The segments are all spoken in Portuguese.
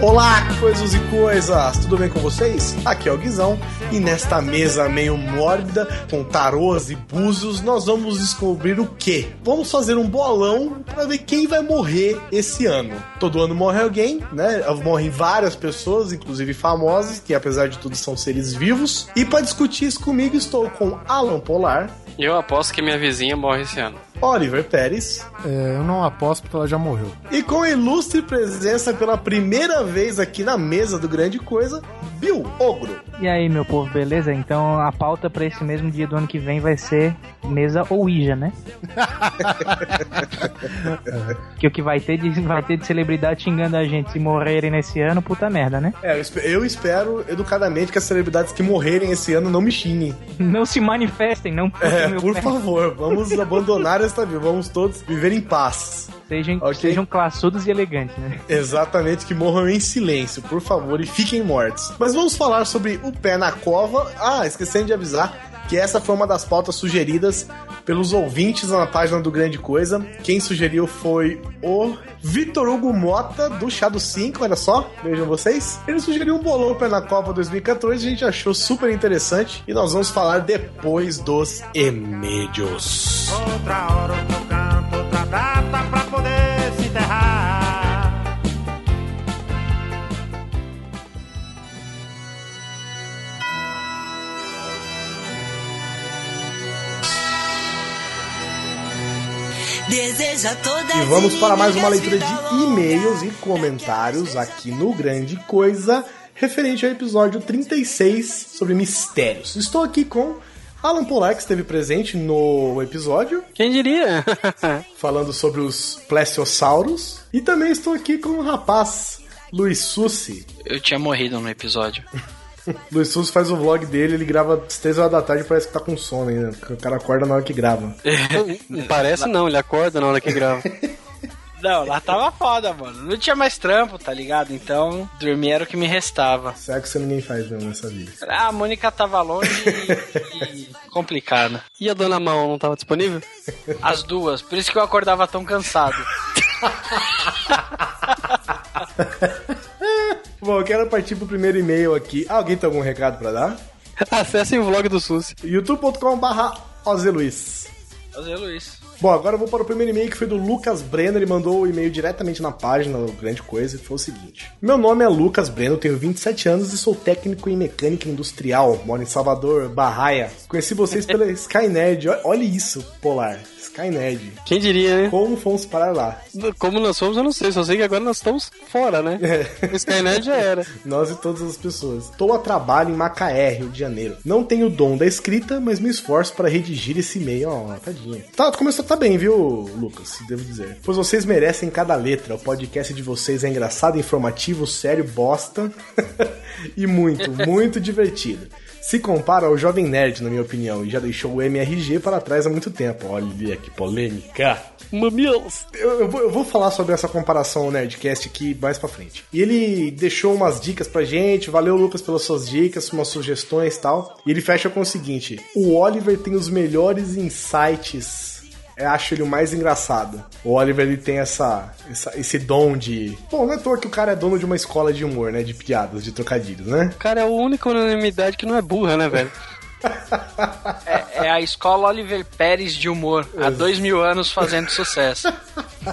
Olá, coisas e coisas! Tudo bem com vocês? Aqui é o Guizão e nesta mesa meio mórbida, com tarôs e búzios, nós vamos descobrir o quê? Vamos fazer um bolão para ver quem vai morrer esse ano. Todo ano morre alguém, né? Morrem várias pessoas, inclusive famosas, que apesar de tudo são seres vivos. E para discutir isso comigo estou com Alan Polar. Eu aposto que minha vizinha morre esse ano. Oliver Pérez. É, eu não aposto porque ela já morreu. E com ilustre presença pela primeira vez aqui na mesa do Grande Coisa, Bill Ogro. E aí, meu povo, beleza? Então a pauta para esse mesmo dia do ano que vem vai ser mesa Ouija, né? que o que vai ter, de, vai ter de celebridade xingando a gente se morrerem nesse ano, puta merda, né? É, eu espero educadamente que as celebridades que morrerem esse ano não me xinguem. Não se manifestem, não É, por pé. favor, vamos abandonar esta vida, vamos todos viver em paz. Sejam, okay? sejam classudos e elegantes, né? Exatamente, que morram em silêncio, por favor, e fiquem mortos. Mas vamos falar sobre o pé na cova. Ah, esquecendo de avisar que essa foi uma das pautas sugeridas pelos ouvintes na página do Grande Coisa. Quem sugeriu foi o Vitor Hugo Mota, do Chá do 5, olha só, vejam vocês. Ele sugeriu um bolão na Copa 2014, a gente achou super interessante e nós vamos falar depois dos e-mails. Outra hora, outro canto, outra data pra poder Deseja toda E vamos para mais uma leitura de e-mails e comentários aqui no Grande Coisa, referente ao episódio 36 sobre mistérios. Estou aqui com Alan Polar, que esteve presente no episódio. Quem diria? falando sobre os plesiosauros. E também estou aqui com o rapaz Luiz Sussi. Eu tinha morrido no episódio. Luiz Souza faz o vlog dele, ele grava às 3 horas da tarde parece que tá com sono ainda. O cara acorda na hora que grava. parece não, ele acorda na hora que grava. Não, lá tava foda, mano. Não tinha mais trampo, tá ligado? Então, dormir era o que me restava. Sexo ninguém faz mesmo nessa vida. Ah, a Mônica tava longe e, e complicada. E a Dona Mão não tava disponível? As duas, por isso que eu acordava tão cansado. Bom, eu quero partir pro primeiro e-mail aqui. Ah, alguém tem algum recado pra dar? Acessem o vlog do SUS. youtube.com.br Ozeluiz. Ozeluiz. Bom, agora eu vou para o primeiro e-mail que foi do Lucas Breno. Ele mandou o e-mail diretamente na página do Grande Coisa e foi o seguinte: Meu nome é Lucas Breno, tenho 27 anos e sou técnico em mecânica industrial. Moro em Salvador, Barraia. Conheci vocês pela Skynet. Olha isso, Polar. Skynet. Quem diria, né? Como fomos parar lá? Como nós fomos, eu não sei. Só sei que agora nós estamos fora, né? É. Skynet já era. nós e todas as pessoas. Estou a trabalho em Macaé, Rio de Janeiro. Não tenho o dom da escrita, mas me esforço para redigir esse e-mail. Ó, oh, tadinha. Tá, começou tá bem, viu, Lucas? Devo dizer. Pois vocês merecem cada letra. O podcast de vocês é engraçado, informativo, sério, bosta e muito, muito divertido se compara ao Jovem Nerd, na minha opinião, e já deixou o MRG para trás há muito tempo. Olha que polêmica. Mamilos! Eu, eu, vou, eu vou falar sobre essa comparação ao Nerdcast aqui mais pra frente. E ele deixou umas dicas pra gente. Valeu, Lucas, pelas suas dicas, umas sugestões e tal. E ele fecha com o seguinte: o Oliver tem os melhores insights eu acho ele o mais engraçado. O Oliver ele tem essa, essa, esse dom de. Bom, não é toa que o cara é dono de uma escola de humor, né? De piadas, de trocadilhos, né? O cara é a única unanimidade que não é burra, né, velho? é, é, a escola Oliver Pérez de humor. Há dois mil anos fazendo sucesso.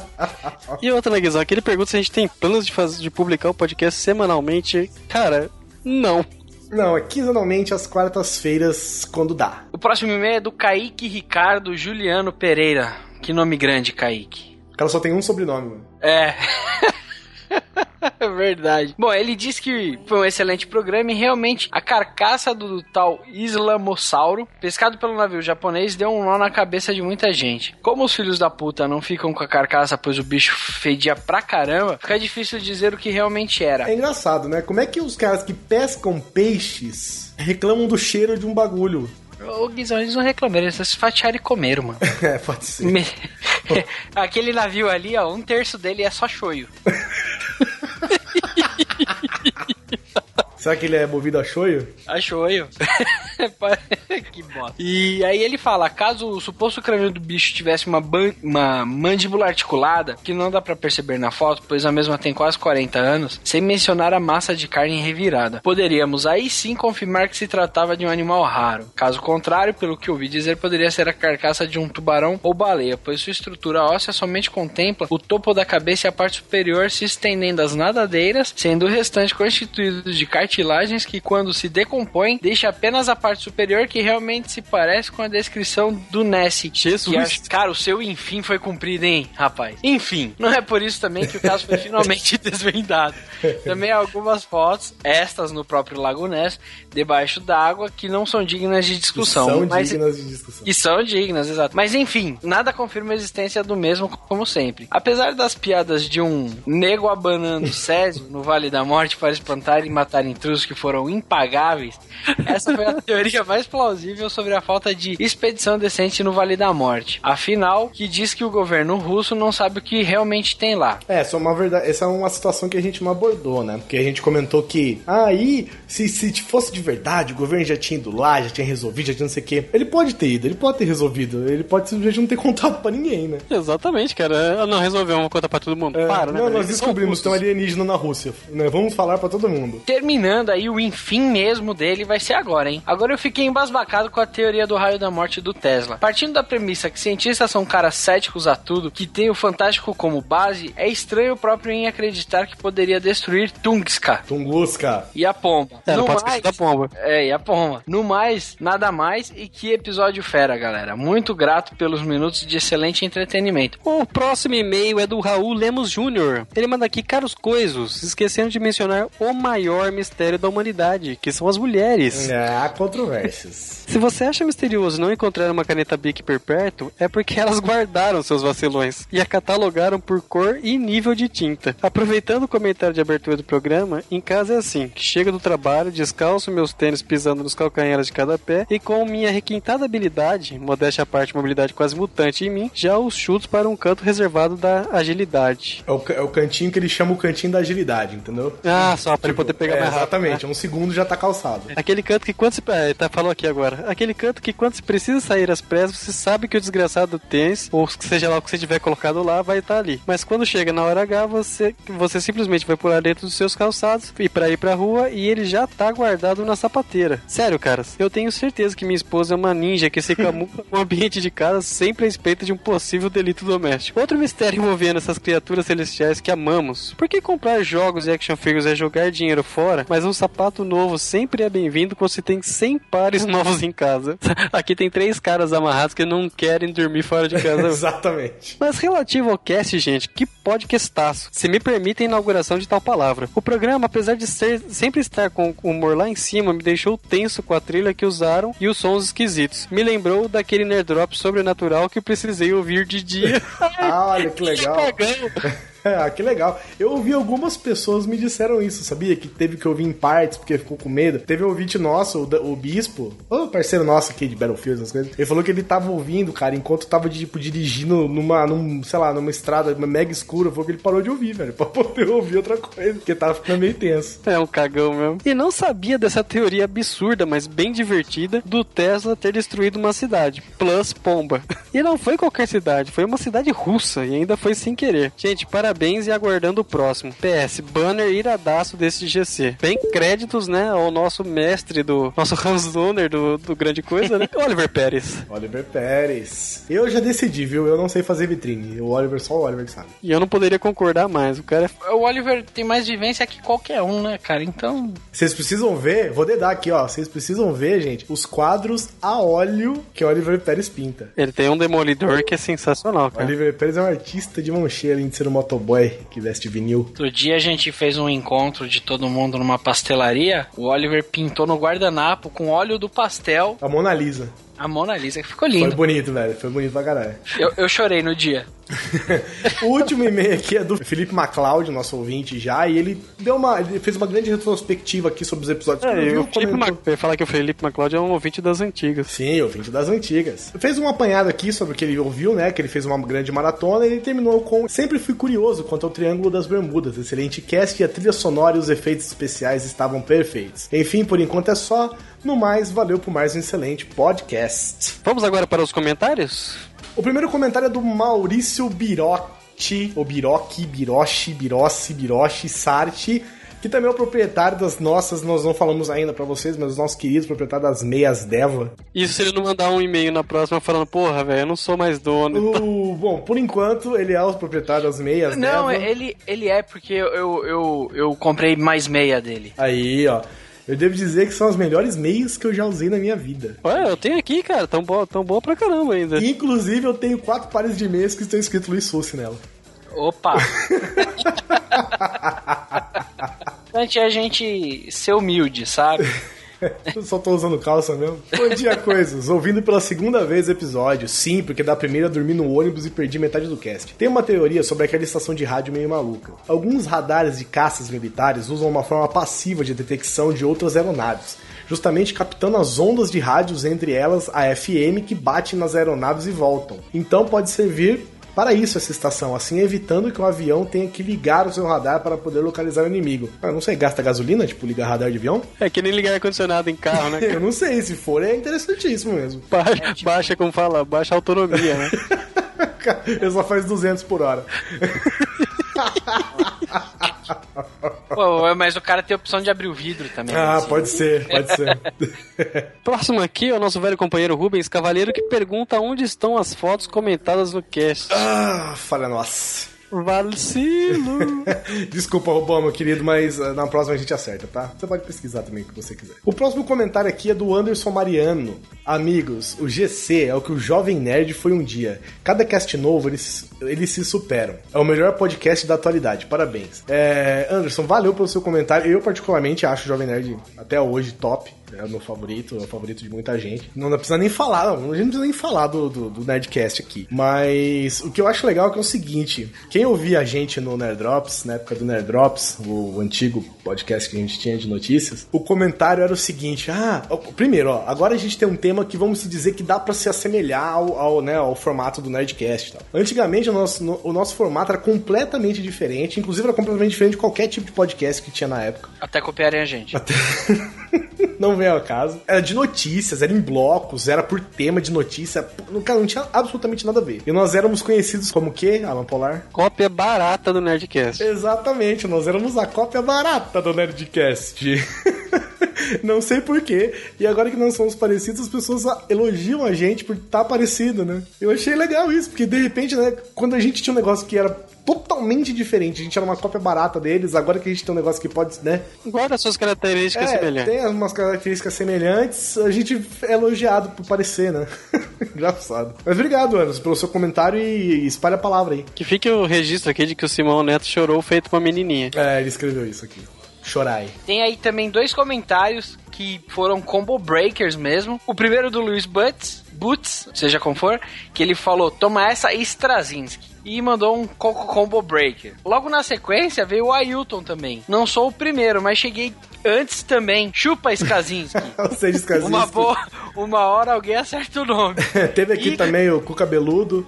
e outra, né, Guizão? Aquele pergunta se a gente tem planos de, fazer, de publicar o podcast semanalmente. Cara, não. Não, é quinzenalmente às quartas-feiras, quando dá. O próximo e-mail é do Kaique Ricardo Juliano Pereira. Que nome grande, Kaique. O cara só tem um sobrenome, mano. É. Verdade. Bom, ele disse que foi um excelente programa e realmente a carcaça do tal Islamossauro, pescado pelo navio japonês, deu um nó na cabeça de muita gente. Como os filhos da puta não ficam com a carcaça, pois o bicho fedia pra caramba, fica difícil dizer o que realmente era. É engraçado, né? Como é que os caras que pescam peixes reclamam do cheiro de um bagulho? O Guizão, eles não reclamaram, eles se fatiaram e comeram, mano. é, pode ser. Aquele navio ali, ó, um terço dele é só choio. Será que ele é movido a choio? Achou eu. que bosta. E aí ele fala: caso o suposto crânio do bicho tivesse uma, uma mandíbula articulada, que não dá pra perceber na foto, pois a mesma tem quase 40 anos, sem mencionar a massa de carne revirada, poderíamos aí sim confirmar que se tratava de um animal raro. Caso contrário, pelo que ouvi dizer, poderia ser a carcaça de um tubarão ou baleia, pois sua estrutura óssea somente contempla o topo da cabeça e a parte superior se estendendo às nadadeiras, sendo o restante constituído de cartilagens que, quando se decompõem, deixa apenas a parte superior que realmente se parece com a descrição do Nessie. Jesus. Cara, o seu enfim foi cumprido, hein, rapaz? Enfim, não é por isso também que o caso foi finalmente desvendado. Também algumas fotos, estas no próprio Lago Ness, debaixo d'água, que não são dignas de discussão. São mas dignas de discussão. e são dignas, exato. Mas enfim, nada confirma a existência do mesmo como sempre. Apesar das piadas de um nego abanando Césio no Vale da Morte para espantar e matar intrusos que foram impagáveis, essa foi a teoria mais plausível sobre a falta de expedição decente no Vale da Morte. Afinal, que diz que o governo russo não sabe o que realmente tem lá. É, só uma verdade. Essa é uma situação que a gente não abordou, né? Porque a gente comentou que aí, se, se fosse de verdade, o governo já tinha ido lá, já tinha resolvido, já tinha não sei o quê. Ele pode ter ido, ele pode ter resolvido. Ele pode simplesmente não ter contado pra ninguém, né? Exatamente, cara. Ah, Não resolveu, vamos contar pra todo mundo. É, Para, né? não, nós são descobrimos que tem um alienígena na Rússia. Né? Vamos falar pra todo mundo. Terminando aí, o enfim mesmo dele vai ser agora, hein? Agora eu fiquei embasbacado com a teoria do raio da morte do Tesla. Partindo da premissa que cientistas são caras céticos a tudo, que tem o fantástico como base, é estranho o próprio em acreditar que poderia destruir Tungska Tunguska. e a pomba. É, não pode esquecer da pomba. É, e a pomba. No mais, nada mais e que episódio fera, galera. Muito grato pelos minutos de excelente entretenimento. O próximo e-mail é do Raul Lemos Júnior. Ele manda aqui, caros coisos, esquecendo de mencionar o maior mistério da humanidade, que são as mulheres. É, há controvérsias. Se você acha misterioso não encontrar uma caneta Bic por perto, é porque elas guardaram seus vacilões e a catalogaram por cor e nível de tinta. Aproveitando o comentário de abertura do programa, em casa é assim, que chego do trabalho, descalço meus tênis pisando nos calcanhares de cada pé e com minha requintada habilidade, modéstia à parte, mobilidade quase mutante em mim, já os chutos para um canto reservado da agilidade. É o, é o cantinho que ele chama o cantinho da agilidade, entendeu? Ah, só para ele poder pegar É, mais rápido. Exatamente, né? um segundo já tá calçado. Aquele canto que quando se. É, tá, falou aqui agora. Aquele canto que quando se precisa sair às pressas, você sabe que o desgraçado do tênis, ou seja lá o que você tiver colocado lá, vai estar ali. Mas quando chega na hora H, você, você simplesmente vai pular dentro dos seus calçados e pra ir pra rua e ele já tá guardado na sapateira. Sério, caras, eu tenho certeza que minha esposa é uma ninja que se camufla no ambiente de casa sempre a respeito de um possível delito doméstico. Outro mistério envolvendo essas criaturas celestiais que amamos. Por que comprar jogos e action figures é jogar dinheiro fora, mas um sapato novo sempre é bem-vindo quando se tem 100 pares novos em casa? Aqui tem três caras amarrados que não querem dormir fora de casa. Exatamente. Mas relativo ao cast, gente, que podcastaço. Se me permitem a inauguração de tal palavra. O programa, apesar de ser, sempre estar com o humor lá em cima, me deixou tenso com a trilha que usaram e os sons esquisitos. Me lembrou daquele nerd-drop sobrenatural que precisei ouvir de dia. Ah, olha que legal. Ah, que legal. Eu ouvi algumas pessoas me disseram isso, sabia? Que teve que ouvir em partes porque ficou com medo. Teve um ouvinte nosso, o, o Bispo, o parceiro nosso aqui de Battlefield, essas coisas. Ele falou que ele tava ouvindo, cara, enquanto tava, tipo, dirigindo numa, num, sei lá, numa estrada mega escura. Falou que ele parou de ouvir, velho, pra poder ouvir outra coisa, porque tava ficando meio tenso. É um cagão mesmo. E não sabia dessa teoria absurda, mas bem divertida, do Tesla ter destruído uma cidade. Plus pomba. E não foi qualquer cidade, foi uma cidade russa e ainda foi sem querer. Gente, parabéns e aguardando o próximo. PS, banner iradaço desse GC. Bem créditos, né, ao nosso mestre do. Nosso Hans Donner do, do Grande Coisa, né? Oliver Pérez. Oliver Pérez. Eu já decidi, viu? Eu não sei fazer vitrine. O Oliver, só o Oliver que sabe. E eu não poderia concordar mais. O cara é O Oliver tem mais vivência que qualquer um, né, cara? Então, Vocês precisam ver, vou dedar aqui, ó. Vocês precisam ver, gente, os quadros a óleo que o Oliver Pérez pinta. Ele tem um demolidor que é sensacional, O cara. Oliver Pérez é um artista de mão cheia, além de ser um motoboy que veste vinil. outro dia a gente fez um encontro de todo mundo numa pastelaria. O Oliver pintou no guardanapo com óleo do pastel A Mona Lisa. a Mona Lisa, que ficou Foi lindo. bonito, velho. Foi bonito pra caralho. Eu, eu chorei no dia. o último e-mail aqui é do Felipe MacLeod, nosso ouvinte já, e ele deu uma. Ele fez uma grande retrospectiva aqui sobre os episódios que É, ele e viu, o Felipe comentou- falar que o Felipe MacLeod é um ouvinte das antigas. Sim, ouvinte das antigas. Fez um apanhado aqui sobre o que ele ouviu, né? Que ele fez uma grande maratona e ele terminou com. Sempre fui curioso quanto ao Triângulo das Bermudas. Excelente cast e a trilha sonora e os efeitos especiais estavam perfeitos. Enfim, por enquanto é só. No mais, valeu por mais um excelente podcast. Vamos agora para os comentários? O primeiro comentário é do Maurício Birotti, ou Biroque, Biroshi, Birossi, Biroshi, Sarti, que também é o proprietário das nossas, nós não falamos ainda pra vocês, mas os nossos queridos proprietários das meias Deva. Isso se ele não mandar um e-mail na próxima falando, porra, velho, eu não sou mais dono. O, bom, por enquanto, ele é o proprietário das meias Não, Deva. ele, ele é porque eu, eu, eu, eu comprei mais meia dele. Aí, ó. Eu devo dizer que são as melhores meias que eu já usei na minha vida. Ué, eu tenho aqui, cara, tão boa, tão boa pra caramba ainda. Inclusive, eu tenho quatro pares de meias que estão escrito Luiz Sussi nela. Opa! Importante é a gente ser humilde, sabe? Só tô usando calça mesmo. Bom dia, coisas. Ouvindo pela segunda vez o episódio. Sim, porque da primeira dormi no ônibus e perdi metade do cast. Tem uma teoria sobre aquela estação de rádio meio maluca. Alguns radares de caças militares usam uma forma passiva de detecção de outras aeronaves. Justamente captando as ondas de rádios, entre elas a FM, que bate nas aeronaves e voltam. Então pode servir para isso essa estação, assim evitando que o avião tenha que ligar o seu radar para poder localizar o inimigo. Ah, não sei, gasta gasolina, tipo, ligar radar de avião? É que nem ligar ar-condicionado em carro, né? Eu não sei, se for é interessantíssimo mesmo. Baixa, baixa como fala, baixa autonomia, né? Ele só faz 200 por hora. Pô, mas o cara tem a opção de abrir o vidro também. Ah, assim. pode ser, pode ser. Próximo aqui é o nosso velho companheiro Rubens Cavaleiro que pergunta onde estão as fotos comentadas no cast. ah, falha nossa. Vacilo! Desculpa, Robão, meu querido, mas ah, na próxima a gente acerta, tá? Você pode pesquisar também o que você quiser. O próximo comentário aqui é do Anderson Mariano. Amigos, o GC é o que o Jovem Nerd foi um dia. Cada cast novo, eles, eles se superam. É o melhor podcast da atualidade. Parabéns. É, Anderson, valeu pelo seu comentário. Eu, particularmente, acho o Jovem Nerd até hoje top. É o meu favorito, é o favorito de muita gente. Não, não precisa nem falar, não, a gente não precisa nem falar do, do, do Nerdcast aqui. Mas o que eu acho legal é que é o seguinte: quem ouvia a gente no Nerd Drops, na época do Nerd Drops, o antigo podcast que a gente tinha de notícias, o comentário era o seguinte: ah, ó, primeiro, ó, agora a gente tem um tema que vamos dizer que dá pra se assemelhar ao, ao, né, ao formato do Nerdcast. tal. Antigamente o nosso, no- o nosso formato era completamente diferente, inclusive era completamente diferente de qualquer tipo de podcast que tinha na época. Até copiarem a gente. Até... não vem ao caso. Era de notícias, era em blocos, era por tema de notícia. Cara, não tinha absolutamente nada a ver. E nós éramos conhecidos como o quê, Alan Polar? Cópia barata do Nerdcast. Exatamente, nós éramos a cópia barata do Nerdcast. Não sei porquê. E agora que nós somos parecidos, as pessoas elogiam a gente por estar parecido, né? Eu achei legal isso, porque de repente, né, quando a gente tinha um negócio que era totalmente diferente, a gente era uma cópia barata deles, agora que a gente tem um negócio que pode, né, Guarda suas características é, semelhantes. tem umas características semelhantes, a gente é elogiado por parecer, né? Engraçado. Mas obrigado, Anderson, pelo seu comentário e espalhe a palavra aí. Que fique o registro aqui de que o Simão Neto chorou feito uma menininha. É, ele escreveu isso aqui. Chorai. Tem aí também dois comentários que foram combo breakers mesmo. O primeiro do Luiz Butts, Butts, seja como for, que ele falou: toma essa Strazinski. E mandou um Coco Combo Breaker. Logo na sequência veio o Ailton também. Não sou o primeiro, mas cheguei antes também. Chupa Skazinski. Skazinski. uma boa, uma hora alguém acerta o nome. Teve aqui E- também o Cu Cabeludo,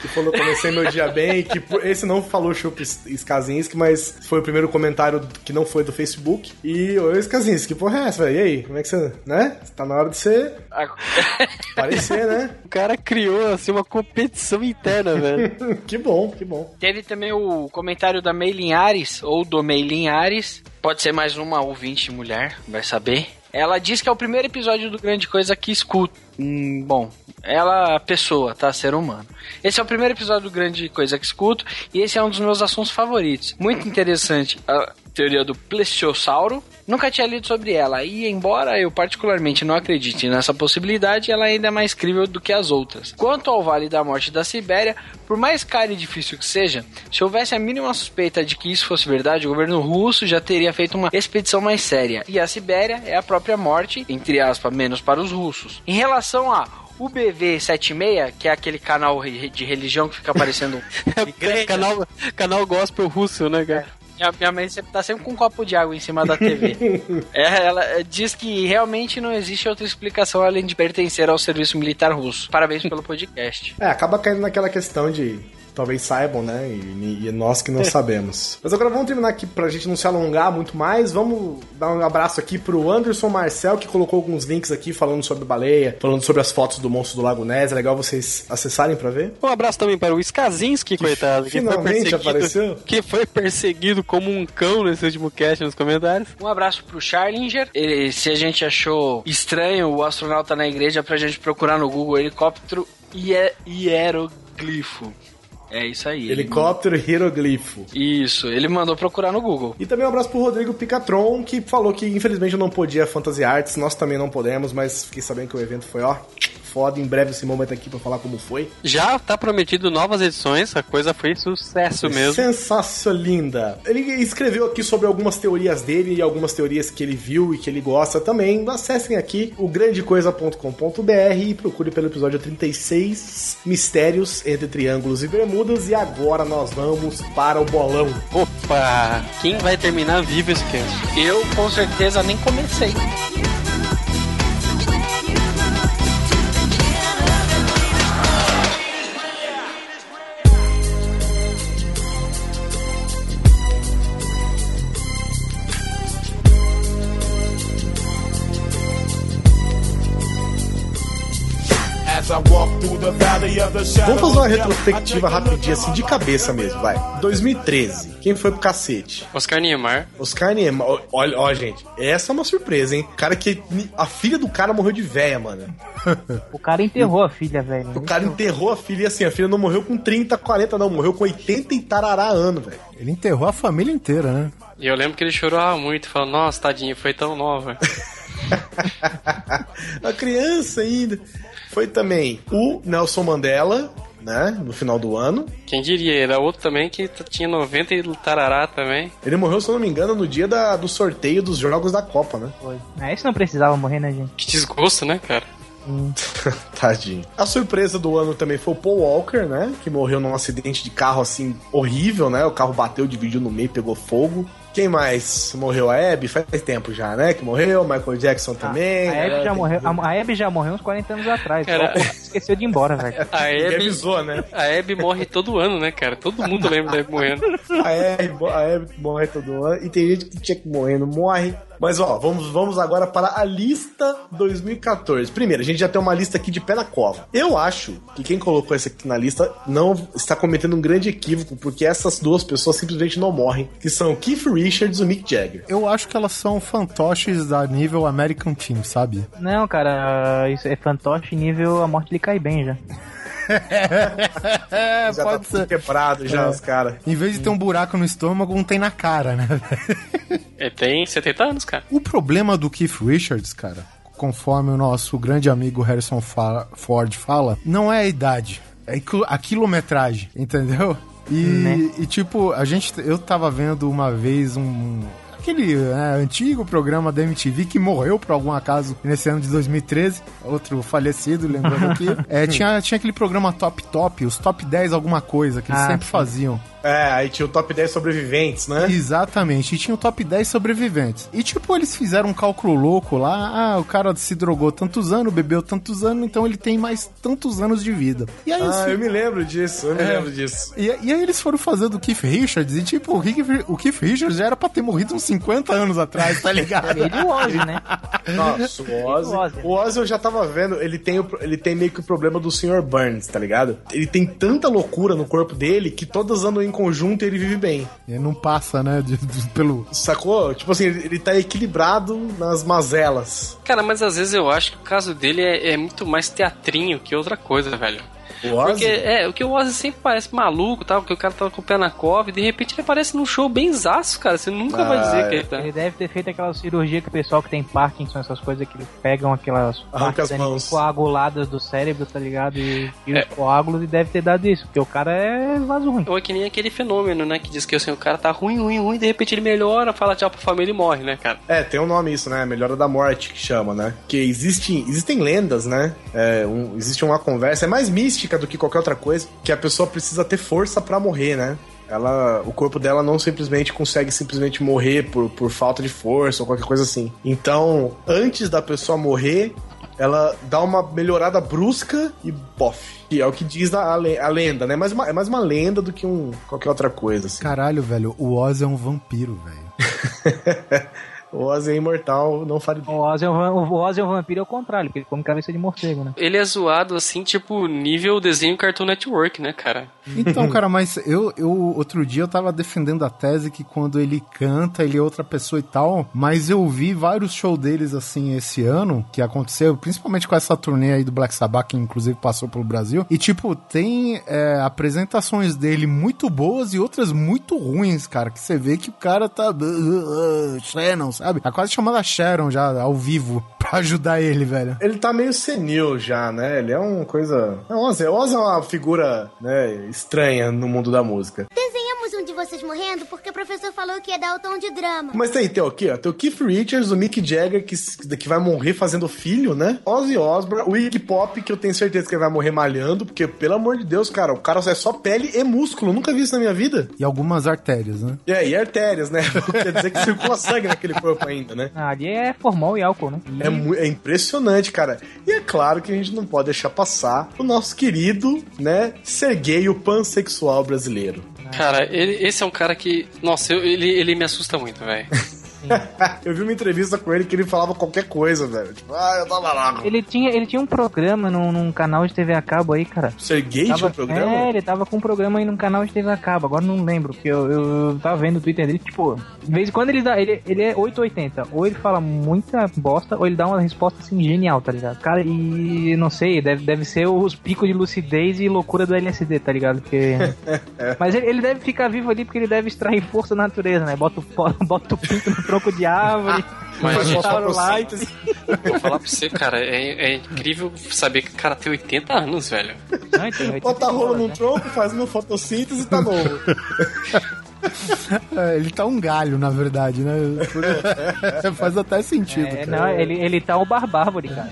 que falou comecei meu dia bem, que esse não falou chupa Skazinski, mas foi o primeiro comentário que não foi do Facebook. E, ô Skazinski, que porra é essa, velho? E aí, como é que você, né? Tá na hora de você aparecer, né? O cara criou, assim, uma competição interna, velho. que bom, que bom. Teve também o comentário da Meilin Ares, ou do Meilin Ares. Pode ser mais uma ouvinte mulher, vai saber. Ela diz que é o primeiro episódio do Grande Coisa que escuta. Hum, bom, ela é pessoa, tá? Ser humano. Esse é o primeiro episódio do Grande Coisa que escuto e esse é um dos meus assuntos favoritos. Muito interessante a teoria do Plesiosauro. Nunca tinha lido sobre ela e, embora eu particularmente não acredite nessa possibilidade, ela ainda é mais crível do que as outras. Quanto ao Vale da Morte da Sibéria, por mais caro e difícil que seja, se houvesse a mínima suspeita de que isso fosse verdade, o governo russo já teria feito uma expedição mais séria. E a Sibéria é a própria morte, entre aspas, menos para os russos. Em relação a O BV76, que é aquele canal de religião que fica aparecendo igreja. canal, canal gospel russo, né, cara? Minha, minha mãe sempre tá sempre com um copo de água em cima da TV. É, ela eh, diz que realmente não existe outra explicação além de pertencer ao serviço militar russo. Parabéns pelo podcast. É, acaba caindo naquela questão de. Talvez saibam, né? E, e nós que não sabemos. Mas agora vamos terminar aqui pra gente não se alongar muito mais. Vamos dar um abraço aqui pro Anderson Marcel, que colocou alguns links aqui falando sobre baleia, falando sobre as fotos do monstro do Lago Ness. É legal vocês acessarem pra ver. Um abraço também para o Skazinski, coitado. Que finalmente foi perseguido, apareceu. Que foi perseguido como um cão nesse último cast nos comentários. Um abraço pro Charlinger. Ele- se a gente achou estranho o astronauta na igreja, pra gente procurar no Google helicóptero hie- hieroglifo. É isso aí. ele Helicóptero hieroglifo. mandou- Isso, ele mandou procurar no Google. E também um abraço pro Rodrigo Picatron, que falou que infelizmente eu não podia Fantasy Arts, nós também não podemos, mas fiquei sabendo que o evento foi, ó, foda. Em breve esse momento aqui pra falar como foi. Já tá prometido novas edições, a coisa foi sucesso mesmo. Sensacionalinda. Ele escreveu aqui sobre algumas teorias dele e algumas teorias que ele viu e que ele gosta também. Acessem aqui o grandecoisa.com.br e procure pelo episódio 36, Mistérios entre Triângulos e Bermudas. E agora nós vamos para o bolão. Opa! Quem vai terminar vivo esse cast? Eu com certeza nem comecei. Vamos fazer uma retrospectiva rapidinha, assim, de cabeça mesmo, vai. 2013. Quem foi pro cacete? Oscar Niemeyer. Oscar Niemeyer. Ó, Olha, ó, gente, essa é uma surpresa, hein? Cara que. A filha do cara morreu de véia, mano. O cara enterrou a filha, velho. O cara enterrou a filha e assim, a filha não morreu com 30, 40, não, morreu com 80 e tarará anos, velho. Ele enterrou a família inteira, né? E eu lembro que ele chorava muito, falou, nossa, tadinho, foi tão nova. a criança ainda. Foi também o Nelson Mandela, né? No final do ano. Quem diria, era outro também que tinha 90 e tarará também. Ele morreu, se eu não me engano, no dia da- do sorteio dos Jogos da Copa, né? Foi. É, esse não precisava morrer, né, gente? Que desgosto, né, cara? Tadinho. A surpresa do ano também foi o Paul Walker, né? Que morreu num acidente de carro assim horrível, né? O carro bateu, dividiu no meio, pegou fogo. Quem mais morreu? A Abby? Faz tempo já, né? Que morreu. Michael Jackson também. A Abby né? já morreu. A a Abby já morreu uns 40 anos atrás. Cara. Só esqueceu de ir embora, velho. A Abby, avisou, né? a Abby morre todo ano, né, cara? Todo mundo lembra da Abby morrendo. A Abby, a Abby morre todo ano. E tem gente que tinha que morrer, não morre. Mas ó, vamos, vamos agora para a lista 2014. Primeiro, a gente já tem uma lista aqui de pé na cova. Eu acho que quem colocou essa aqui na lista não está cometendo um grande equívoco, porque essas duas pessoas simplesmente não morrem, que são Keith Richards e o Mick Jagger. Eu acho que elas são fantoches da nível American Team, sabe? Não, cara, isso é fantoche nível a morte lhe cai bem já. É, já tá tudo quebrado já, os caras. Em vez de ter um buraco no estômago, um tem na cara, né? Ele tem 70 anos, cara. O problema do Keith Richards, cara, conforme o nosso grande amigo Harrison Ford fala, não é a idade, é a quilometragem, entendeu? E, Né? e, tipo, a gente, eu tava vendo uma vez um aquele né, antigo programa da MTV que morreu por algum acaso nesse ano de 2013, outro falecido, lembrando aqui. É, tinha, tinha aquele programa Top Top, os Top 10 alguma coisa que eles Ah, sempre sim. faziam. É, aí tinha o top 10 sobreviventes, né? Exatamente, e tinha o top 10 sobreviventes. E tipo, eles fizeram um cálculo louco lá, ah, o cara se drogou tantos anos, bebeu tantos anos, então ele tem mais tantos anos de vida. E aí, Ah, assim, eu me lembro disso, eu me É. lembro disso. e, e aí eles foram fazer do Keith Richards, e tipo, o Keith, o Keith Richards já era pra ter morrido uns 50 anos atrás, tá ligado? Ele e o Ozzy, né? Nossa, o Ozzy. O Ozzy. O Ozzy eu já tava vendo, ele tem, o- ele tem meio que o problema do Sr. Burns, tá ligado? Ele tem tanta loucura no corpo dele que todas andam em conjunto e ele vive bem. Ele não passa, né, de- de- pelo... Sacou? Tipo assim, ele, ele tá equilibrado nas mazelas. Cara, mas às vezes eu acho que o caso dele é, é muito mais teatrinho que outra coisa, velho. O Ozzy? Porque, é, o que o Ozzy sempre parece maluco, tal, porque o cara tava com o pé na cova e de repente ele aparece num show bem zaço, cara. Você nunca vai Ah, dizer é. que ele tá. Ele deve ter feito aquela cirurgia que o pessoal que tem Parkinson, essas coisas que eles pegam aquelas Arranca as mãos. coaguladas do cérebro, tá ligado? E, e É. os coágulos e deve ter dado isso, porque o cara é vaso ruim. Ou é que nem aquele fenômeno, né? Que diz que assim, o cara tá ruim, ruim, ruim, de repente ele melhora, fala tchau pra família e morre, né, cara? É, tem um nome isso, né? Melhora da morte que chama, né? Que existe, existem lendas, né? É, um- existe uma conversa, é mais mística do que qualquer outra coisa, que a pessoa precisa ter força pra morrer, né? Ela, o corpo dela não simplesmente consegue simplesmente morrer por, por falta de força ou qualquer coisa assim. Então, antes da pessoa morrer, ela dá uma melhorada brusca e bof. Que é o que diz a, a lenda, né? Mais uma- é mais uma lenda do que um, qualquer outra coisa, assim. Caralho, velho, o Oz é um vampiro, velho. O Ozzy é imortal, não fale O Ozzy, é um, o Ozzy é um vampiro ao contrário, porque ele come cabeça de morcego, né? Ele é zoado assim, tipo, nível desenho Cartoon Network, né, cara? Então, cara, mas eu, eu outro dia eu tava defendendo a tese que quando ele canta, ele é outra pessoa e tal, mas eu vi vários shows deles assim esse ano, que aconteceu, principalmente com essa turnê aí do Black Sabbath, que inclusive passou pelo Brasil, e tipo, tem é, apresentações dele muito boas e outras muito ruins, cara, que você vê que o cara tá. Shannon, sabe? Tá quase chamando a Sharon já ao vivo pra ajudar ele, velho. Ele tá meio senil já, né? Ele é uma coisa. É, Ozzy, Ozzy é uma figura, né, estranha no mundo da música. Vocês morrendo porque o professor falou que ia dar o tom de drama. Mas tem, tem aqui, ó. Tem o Keith Richards, o Mick Jagger, que, que vai morrer fazendo filho, né? Ozzy Osbourne, o Iggy Pop, que eu tenho certeza que ele vai morrer malhando, porque, pelo amor de Deus, cara, o cara é só pele e músculo. Nunca vi isso na minha vida. E algumas artérias, né? É, e artérias, né? Quer dizer que circula sangue naquele corpo ainda, né? Ah, ali é formol e álcool, né? E É, é impressionante, cara. E é claro que a gente não pode deixar passar o nosso querido, né, Serguei, o pansexual brasileiro. Cara, ele- esse é um cara que. Nossa, eu- ele, ele me assusta muito, velho. Eu vi uma entrevista com ele que ele falava qualquer coisa, velho. Tipo, ah, eu tava lá. Ele tinha, ele tinha um programa num, num canal de TV a cabo aí, cara. Serguei tinha um programa? É, ele tava com um programa aí num canal de TV a cabo, agora não lembro, porque eu, eu, tava vendo o Twitter dele, tipo, de vez em quando ele dá, ele, ele é 880, ou ele fala muita bosta, ou ele dá uma resposta assim genial, tá ligado? Cara, e não sei, deve, deve ser os picos de lucidez e loucura do LSD, tá ligado? Porque... Mas ele, ele deve ficar vivo ali porque ele deve extrair força da natureza, né? Bota o, bota o pinto no tronco de árvore, Mas Faz uma instala o light. fotossíntese. vou falar pra você, cara, é, é incrível saber que o cara tem 80 anos, velho. Não, então, 80 Bota bolas, num né? tronco, faz uma fotossíntese e tá novo. É, ele tá um galho, na verdade, né? Faz até sentido. É, não, ele, ele tá o barbárvore, cara.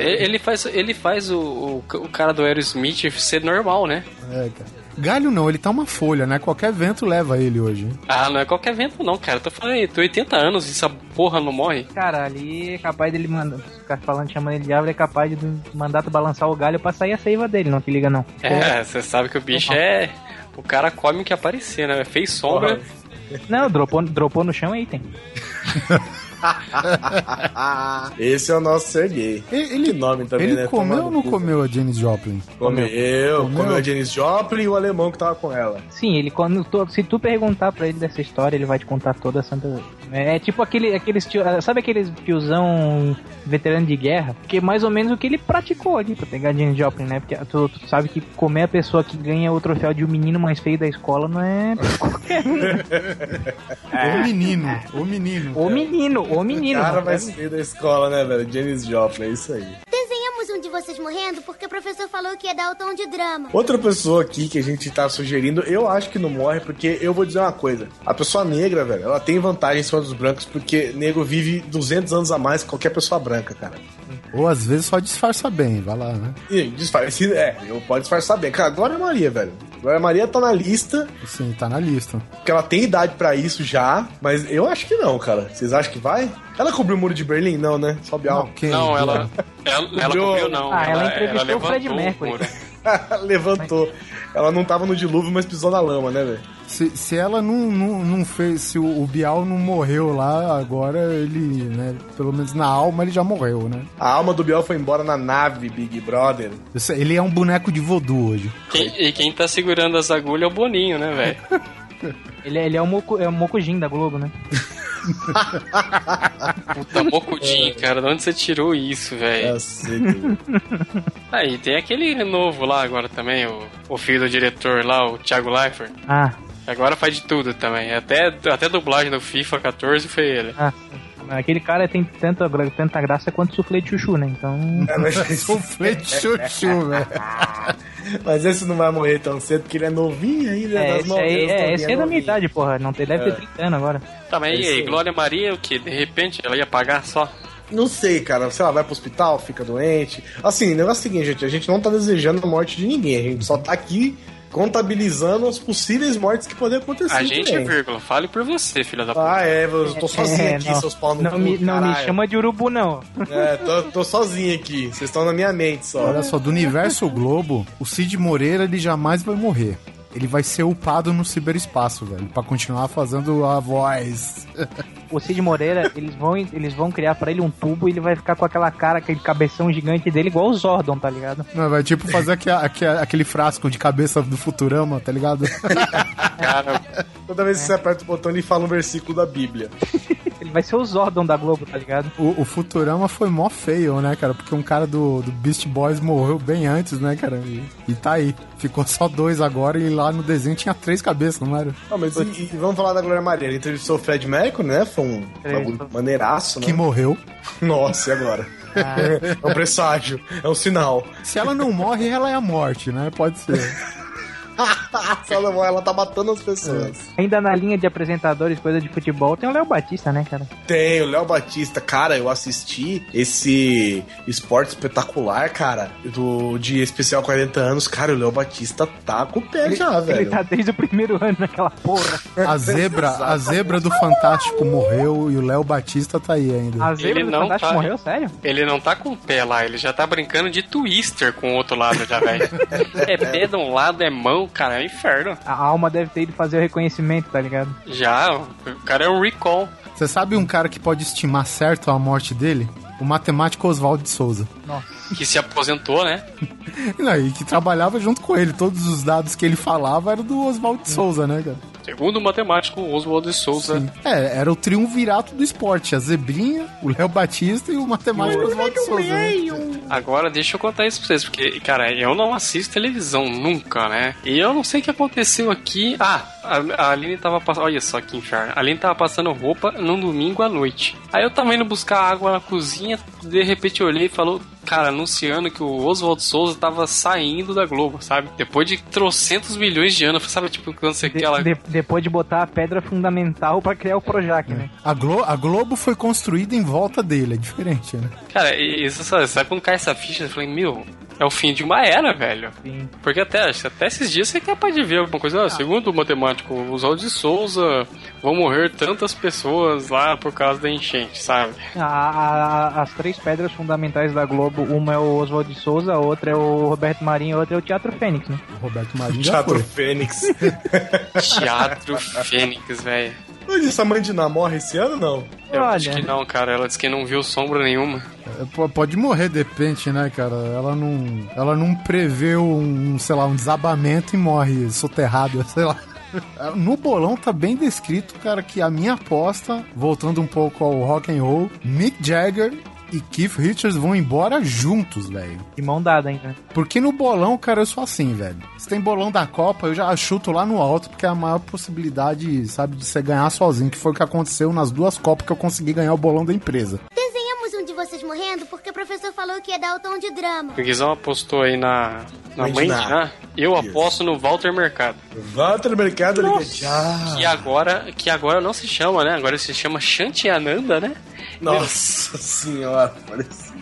Ele ele faz, ele faz o, o, o cara do Aerosmith ser normal, né? É, cara. Galho não, ele tá uma folha, né? Qualquer vento leva ele hoje. Ah, não é qualquer vento, não, cara. Eu tô falando aí, tem 80 anos e essa porra não morre. Cara, ali é capaz dele mandar. Ficar falando, chamando ele de árvore, é capaz de mandar tu balançar o galho pra sair a seiva dele, não te liga não. É, você sabe que o bicho é. O cara come o que aparecer, né? Fez sombra. Não, dropou, dropou no chão aí tem. Esse é o nosso Serguei. Ele, Que nome também, ele né? comeu ou não comeu a Janis Joplin? Comeu, comeu, Comeu? a Janis Joplin e o alemão que tava com ela. Sim, ele quando tu- se tu perguntar pra ele dessa história, ele vai te contar toda a santa. É tipo aquele, aqueles tio, sabe aqueles tiozão veterano de guerra? Que é mais ou menos o que ele praticou ali pra pegar James Joplin, né? Porque tu, tu sabe que comer a pessoa que ganha o troféu de o menino mais feio da escola não é qualquer um. né? O menino, o menino. O menino, o menino. cara não mais sabe? feio da escola, né, velho? Janis Joplin, é isso aí. Desenhamos um de vocês morrendo porque o professor falou que ia dar o tom de drama. Outra pessoa aqui que a gente tá sugerindo, eu acho que não morre, porque eu vou dizer uma coisa. A pessoa negra, velho, ela tem vantagem em cima dos brancos, porque negro vive 200 anos a mais que qualquer pessoa branca, cara. Ou às vezes só disfarça bem, vai lá, né? E disfarça, é, eu pode disfarçar bem. Cara, Glória Maria, velho. Glória Maria tá na lista, Sim, tá na lista. porque ela tem idade pra isso já, mas eu acho que não, cara. Vocês acham que vai? Ela cobriu o muro de Berlim? Não, né? Só Bial. quem? Não, ela. Ela, ela Cobriu- não. Ah, ela entrevistou o Fred Mercury. muro. Levantou. Ela não tava no dilúvio, mas pisou na lama, né, velho? Se, se ela não, não, não fez, se o, o Bial não morreu lá, agora ele, né, pelo menos na alma ele já morreu, né? A alma do Biel foi embora na nave, Big Brother. Sei, Ele é um boneco de voodoo hoje. Quem- e quem tá segurando as agulhas é o Boninho, né, velho? Ele, ele é o Moco, é o Mokujin da Globo, né? Puta, Mocudinho, cara. De onde você tirou isso, velho? Aí, tem aquele novo lá agora também, o, o filho do diretor lá, o Thiago Leifert. Ah, Agora faz de tudo também. Até, até dublagem do FIFA 14 foi ele. ah. Aquele cara tem tanta, gra- tanta graça quanto suflê de chuchu, né? Então. É, mas, Suflê de chuchu, velho. mas esse não vai morrer tão cedo, porque ele é novinho ainda. É, das esse nove aí, é, esse aí é da minha idade, porra. Não tem, deve ter 30 anos agora. Tá, mas e Esse aí. Glória Maria, o que? De repente ela ia pagar só? Não sei, cara. Sei lá, vai pro hospital, fica doente. Assim, o negócio é o seguinte, gente. A gente não tá desejando a morte de ninguém. A gente só tá aqui contabilizando as possíveis mortes que podem acontecer. A gente, também. vírgula, fale por você, filha da puta. Ah, é, eu tô sozinho É, aqui, não. seus pau no Não, cu, me, não me chama de urubu, não. É, tô, tô sozinho aqui. Vocês estão na minha mente só. Olha só, do universo Globo, o Cid Moreira ele jamais vai morrer. Ele vai ser upado no ciberespaço, velho, pra continuar fazendo a voz. O Cid Moreira, eles vão, eles vão criar pra ele um tubo e ele vai ficar com aquela cara, aquele cabeção gigante dele, igual o Zordon, tá ligado? Não, vai tipo fazer aque- aque- aquele frasco de cabeça do Futurama, tá ligado? Cara, Toda vez que você aperta o botão, ele fala um versículo da Bíblia. Ele vai ser o Zordon da Globo, tá ligado? O, o Futurama foi mó feio, né, cara? Porque um cara do, do Beast Boys morreu bem antes, né, cara? E, e tá aí. Ficou só dois agora e lá no desenho tinha três cabeças, não era? Não, mas e, e vamos falar da Glória Maria. Ele entrevistou o Fred Mercury, né? Foi um bagulho maneiraço, né? Que morreu. Nossa, e agora? é um presságio, é um sinal. Se ela não morre, ela é a morte, né? Pode ser. Se ela tá matando as pessoas. Ainda na linha de apresentadores, coisa de futebol, tem o Léo Batista, né, cara? Tem o Léo Batista. Cara, eu assisti esse esporte espetacular, cara, do de especial 40 anos. Cara, o Léo Batista tá com o pé já, Ele velho. tá desde o primeiro ano naquela porra. A zebra, a zebra do Fantástico morreu e o Léo Batista tá aí ainda. A zebra Ele do não Fantástico tá. morreu, sério? ele não tá com o pé lá, ele já tá brincando de twister com o outro lado já, velho. é pé de um lado, é mão, cara, é um inferno. A alma deve ter ido fazer o reconhecimento, tá ligado? Já, o cara é o recall. Você sabe um cara que pode estimar certo a morte dele? O matemático Oswaldo de Souza. Que se aposentou, né? Não, e que trabalhava junto com ele. Todos os dados que ele falava eram do Oswaldo de Souza, né, cara? Segundo o matemático Oswald de Souza. Sim. É, era o triunvirato do esporte. A Zebrinha, o Léo Batista e o matemático Oswaldo de Souza. Né? Agora, deixa eu contar isso pra vocês, porque, cara, eu não assisto televisão nunca, né? E eu não sei o que aconteceu aqui. Ah, a, a Aline tava passando. Olha só que inferno. A Aline tava passando roupa num domingo à noite. Aí eu tava indo buscar água na cozinha, de repente eu olhei e falou. Cara, anunciando que o Oswald Souza tava saindo da Globo, sabe? Depois de trocentos milhões de anos, sabe? Tipo, quando você De- quer ela. de- depois de botar a pedra fundamental pra criar o Projac, né? A, Glo a Globo foi construída em volta dele, é diferente, né? Cara, e- isso, sabe, sabe quando cai essa ficha? Eu falei, meu, é o fim de uma era, velho. Sim. Porque até, até esses dias você é capaz de ver alguma coisa. Ah, segundo o matemático Oswaldo de Souza, vão morrer tantas pessoas lá por causa da enchente, sabe? A- a- as três pedras fundamentais da Globo, uma é o Oswald de Souza, a outra é o Roberto Marinho, a outra é o Teatro Fênix, né? O Roberto Marinho já Teatro foi. Fênix. Teatro Fênix, velho. Onde essa Mandina morre esse ano, não? Eu Olha. acho que não, cara. Ela disse que não viu sombra nenhuma. É, po- Pode morrer de repente, né, cara? Ela não, ela não prevê um, sei lá, um desabamento e morre soterrada, sei lá. No bolão tá bem descrito, cara, que a minha aposta, voltando um pouco ao rock and roll, Mick Jagger e Keith Richards vão embora juntos, velho. De mão dada ainda. Porque no bolão, cara, eu sou assim, velho. Se tem bolão da Copa, eu já chuto lá no alto, porque é a maior possibilidade, sabe, de você ganhar sozinho, que foi o que aconteceu nas duas Copas que eu consegui ganhar o bolão da empresa. Desenhamos um de vocês morrendo porque o professor falou que ia dar o tom de drama. O Guizão apostou aí na, na Mãe mãe de Ná. Ná. Eu aposto no Walter Mercado. No mercado, já. Que agora, que agora não se chama, né? Agora se chama Shantiananda, né? Nossa senhora, parece.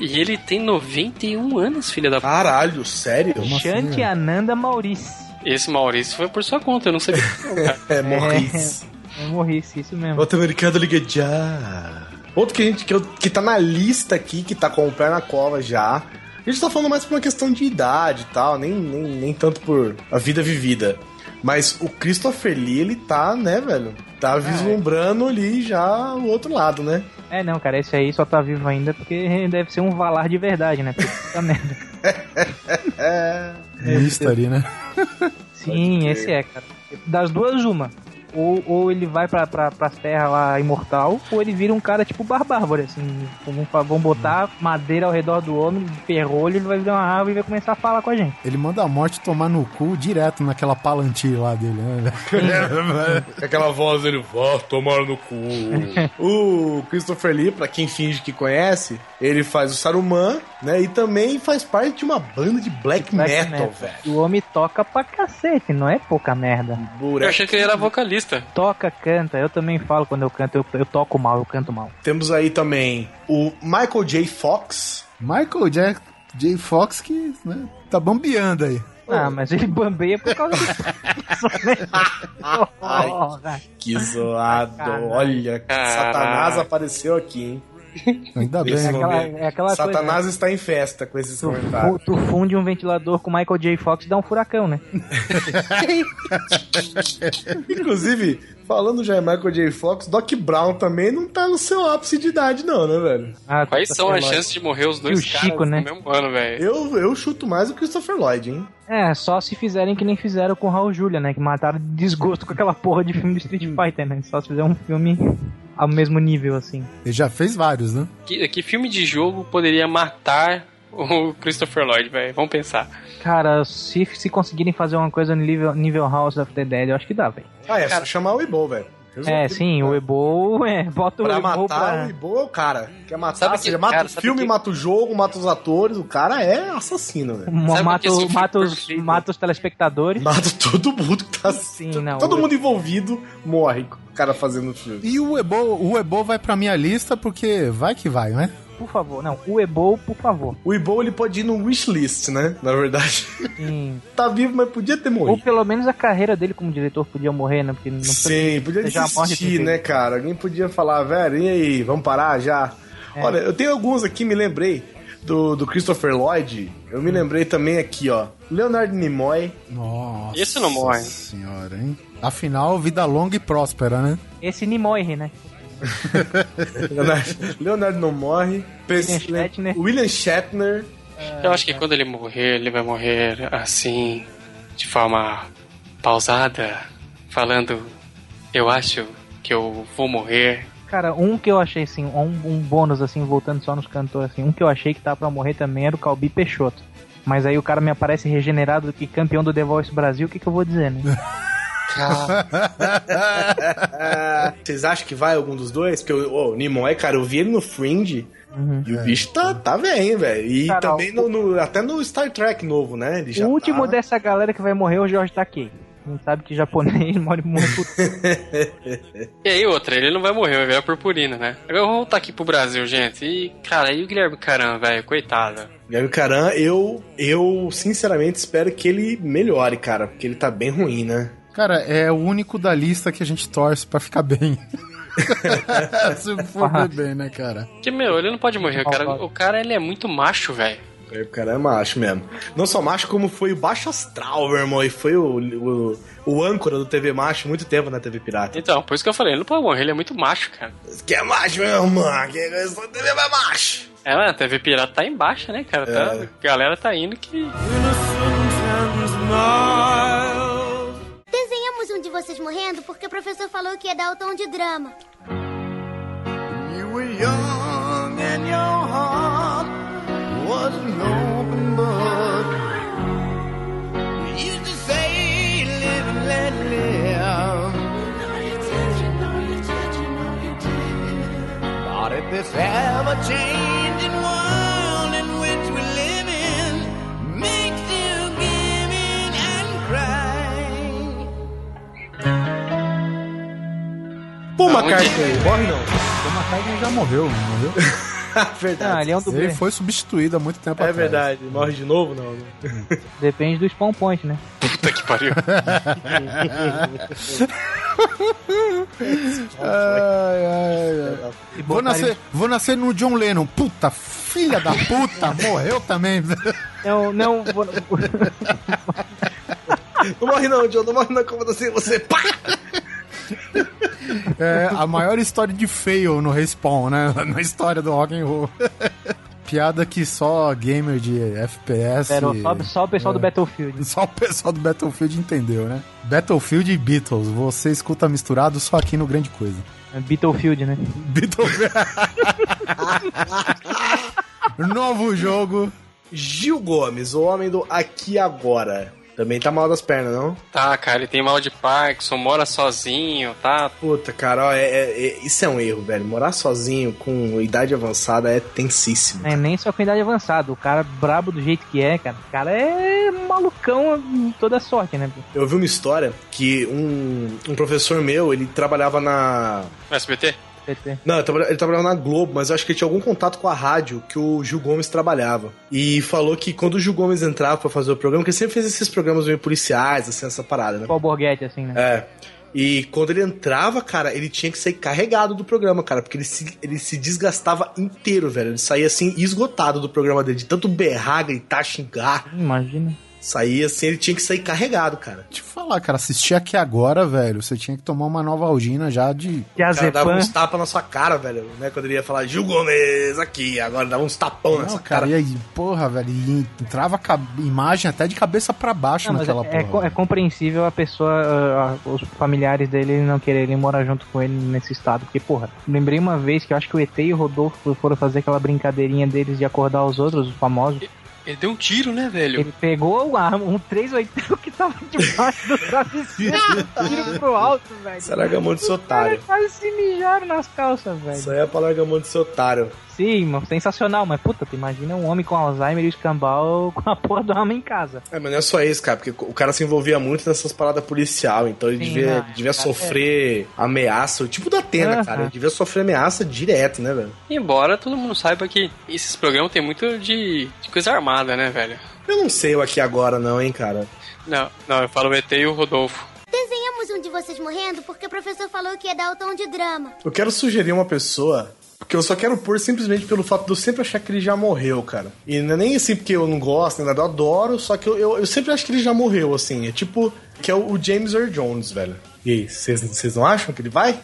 E ele tem 91 anos, filha da. Caralho, sério? assim, Shanti velho? Ananda Maurício. Esse Maurício foi por sua conta, eu não sabia. não, cara. É, Morris. Eu morri, isso mesmo. No mercado, liga já. Outro que, a gente, que, eu- que tá na lista aqui, que tá com o pé na cova já. A gente tá falando mais por uma questão de idade e tal, nem, nem, nem tanto por a vida vivida. Mas o Christopher Lee, ele tá, né, velho? Tá vislumbrando ali já o outro lado, né? É, não, cara, esse aí só tá vivo ainda porque deve ser um Valar de verdade, né? Porque puta merda. É. Mystery, né? Sim, esse é, cara. Das duas, uma. Ou, ou ele vai pra, pra, pras terras lá imortal, ou ele vira um cara tipo barbárvore, assim. Vão, vão botar madeira ao redor do homem, de ferrolho, ele vai virar uma árvore e vai começar a falar com a gente. Ele manda a morte tomar no cu direto naquela palantir lá dele, né? Aquela voz dele, vá tomar no cu. o Christopher Lee, pra quem finge que conhece, ele faz o Saruman, né? E também faz parte de uma banda de black, Black metal, velho. O homem toca pra cacete, não é pouca merda. Eu achei que ele era vocalista. Toca, canta. Eu também falo quando eu canto, eu, eu toco mal, eu canto mal. Temos aí também o Michael J. Fox. Michael Jack J. Fox que né, tá bambeando aí. Ah, mas ele bambeia por causa do. Porra. Que zoado. Olha, Caraca. Satanás apareceu aqui, hein? Ainda bem. Esse É né? aquela, é aquela Satanás coisa. está em festa com esses Tu, comentários. tu funde um ventilador com Michael J. Fox e dá um furacão, né? Inclusive, falando já em Michael J. Fox, Doc Brown também não tá no seu ápice de idade, não, né, velho? Ah, Quais tu- são as chances de morrer os dois E o caras Chico, né? no mesmo ano, velho? Eu, eu chuto mais o Christopher Lloyd, hein? É, só se fizerem que nem fizeram com o Raul Julia, né? Que mataram de desgosto com aquela porra de filme do Street Fighter, né? Só se fizer um filme ao mesmo nível, assim. Ele já fez vários, né? Que, que filme de jogo poderia matar o Christopher Lloyd, velho? Vamos pensar. Cara, se, se conseguirem fazer uma coisa no nível, nível House of the Dead, eu acho que dá, velho. Ah, é, só chamar o Ibo, velho. É, sim, o Ebo, é, bota o Pra Ebo matar, pra... o Ibo é o cara. Quer matar, Sabe seja, que- mata cara, o filme, que- mata o jogo, mata os atores. O cara é assassino, velho. Mata, o- mata, os, mata os telespectadores. Mata todo mundo que tá Sim, não, Todo o- mundo envolvido morre o cara fazendo o filme. E o Ebo, o Ebo vai pra minha lista porque vai que vai, né? Por favor, não, o Ebo, por favor. O Ibo ele pode ir no wishlist, né? Na verdade. Sim. tá vivo, mas podia ter Ou morrido. pelo menos a carreira dele como diretor podia morrer, né? Porque não Sim, podia Você já morre desistir, de né, cara? Alguém podia falar, velho, e aí, vamos parar já? É. Olha, eu tenho alguns aqui, me lembrei do, do Christopher Lloyd. Eu me lembrei também aqui, ó. Leonard Nimoy. Nossa. Esse não morre. senhora, hein? Afinal, vida longa e próspera, né? Esse Nimoy, né? Leonard, Leonard não morre. William Shatner. William Shatner. Eu acho que quando ele morrer, ele vai morrer assim, de forma pausada, falando: Eu acho que eu vou morrer. Cara, um que eu achei, assim, um, um bônus, assim, voltando só nos cantores, assim, um que eu achei que tava pra morrer também era o Calbi Peixoto. Mas aí o cara me aparece regenerado que campeão do The Voice Brasil, o que que eu vou dizer, né? Vocês acham que vai algum dos dois? Porque o, o Nimoy, cara, eu vi ele no Fringe. Uhum. E o bicho tá, tá bem, velho. E Cara, também no, no- até no Star Trek novo, né? Ele já o último tá... dessa galera que vai morrer é o Jorge Takei. Não sabe que japonês morre por E aí, outra, ele não vai morrer, vai virar purpurina, né? Agora vamos voltar aqui pro Brasil, gente. E, cara, e o Guilherme Caram, velho? Coitado. Gabi Caran, eu, eu sinceramente espero que ele melhore, cara. Porque ele tá bem ruim, né? Cara, é o único da lista que a gente torce pra ficar bem. Se for bem, né, cara? Que, meu, ele não pode morrer, cara. O cara, ele é muito macho, velho. Gabi Caran é macho mesmo. Não só macho, como foi o Baixo Astral, meu irmão. E foi o, o, o âncora do TV Macho muito tempo na TV Pirata. Então, por isso que eu falei, ele não pode morrer, ele é muito macho, cara. Que é macho, meu irmão. Que é TV mais macho. É, mano, a TV Pirata tá em baixa, né, cara? Tá- É. a galera tá indo que. Um de vocês morrendo porque o professor falou que ia dar o tom de drama. You were young and your heart was an open book. You used to say, live and let live. But if this ever-changing world Pô, Aonde? McCartney, morre não. O McCartney já morreu, não morreu? verdade. Ah, ele é um dublê. Ele foi substituído há muito tempo É atrás. verdade. Morre de novo, não. né? Depende do spawn point, né? Puta que pariu. Ai, ai, ai. Vou nascer, vou nascer no John Lennon. Puta, filha da puta, morreu também. Não, não, vou- Não morre não, John. Não morre não. Como assim? Você... Pá! É a maior história de fail no Respawn, né? Na história do rock and roll. Piada que só gamer de FPS... Era só, só o pessoal É. do Battlefield. Só o pessoal do Battlefield entendeu, né? Battlefield e Beatles. Você escuta misturado só aqui no Grande Coisa. É Battlefield, né? Beatles. Novo jogo. Gil Gomes, o homem do Aqui Agora. Também tá mal das pernas, não? Tá, cara, ele tem mal de Parkinson, mora sozinho, tá? Puta, cara, ó, é, é- é- isso é um erro, velho. Morar sozinho com idade avançada é tensíssimo. É nem só com idade avançada. O cara brabo do jeito que é, cara. O cara é malucão em toda sorte, né? Eu ouvi uma história que um, um professor meu, ele trabalhava na. No SBT? PT. Não, ele trabalha- ele trabalhava na Globo, mas eu acho que ele tinha algum contato com a rádio que o Gil Gomes trabalhava. E falou que quando o Gil Gomes entrava pra fazer o programa, que ele sempre fez esses programas meio policiais, assim, essa parada, né? Qual borguete, assim, né? É. E quando ele entrava, cara, ele tinha que sair carregado do programa, cara, porque ele se, ele se desgastava inteiro, velho. Ele saía assim, esgotado do programa dele, de tanto berrar, gritar, xingar. Imagina. Saía assim, ele tinha que sair carregado, cara. Te falar, cara, assistir aqui agora, velho, você tinha que tomar uma nova algina já de. Que a cara dava uns tapas na sua cara, velho, né? Quando ele ia falar Gil Gomes aqui, agora dava uns tapão nessa cara, cara. e aí, porra, velho, e entrava imagem até de cabeça pra baixo Não, naquela é, é, porra. co- é compreensível a pessoa, os familiares dele não quererem morar junto com ele nesse estado. Porque, porra, lembrei uma vez que eu acho que o ET e o Rodolfo foram fazer aquela brincadeirinha deles de acordar os outros, os famosos. Ele deu um tiro, né, velho? Ele pegou o arma, um 380 que tava debaixo do travesseiro, tiro pro alto, velho. Isso é largamão de otário. quase se mijaram nas calças, velho. Isso aí é pra largamão de seu otário. Sim, mano, sensacional, mas puta, tu imagina um homem com Alzheimer e o escambau com a porra do arma em casa. É, mas não é só isso, cara, porque o cara se envolvia muito nessas paradas policial, então ele Sim, devia, não, devia sofrer ameaça, o tipo da Atena, cara, ele devia sofrer ameaça direto, né, velho? Embora todo mundo saiba que esses programas tem muito de, de coisa armada, né, velho? Eu não sei o aqui agora não, hein, cara. Não, não, eu falo o ET e o Rodolfo. Desenhamos um de vocês morrendo porque o professor falou que ia dar o tom de drama. Eu quero sugerir uma pessoa porque eu só quero pôr simplesmente pelo fato de eu sempre achar que ele já morreu, cara. E não é nem assim porque eu não gosto, nem nada, eu adoro, só que eu, eu, eu sempre acho que ele já morreu, assim. É tipo, que é o, o James Earl Jones, velho. E aí, vocês vocês não acham que ele vai?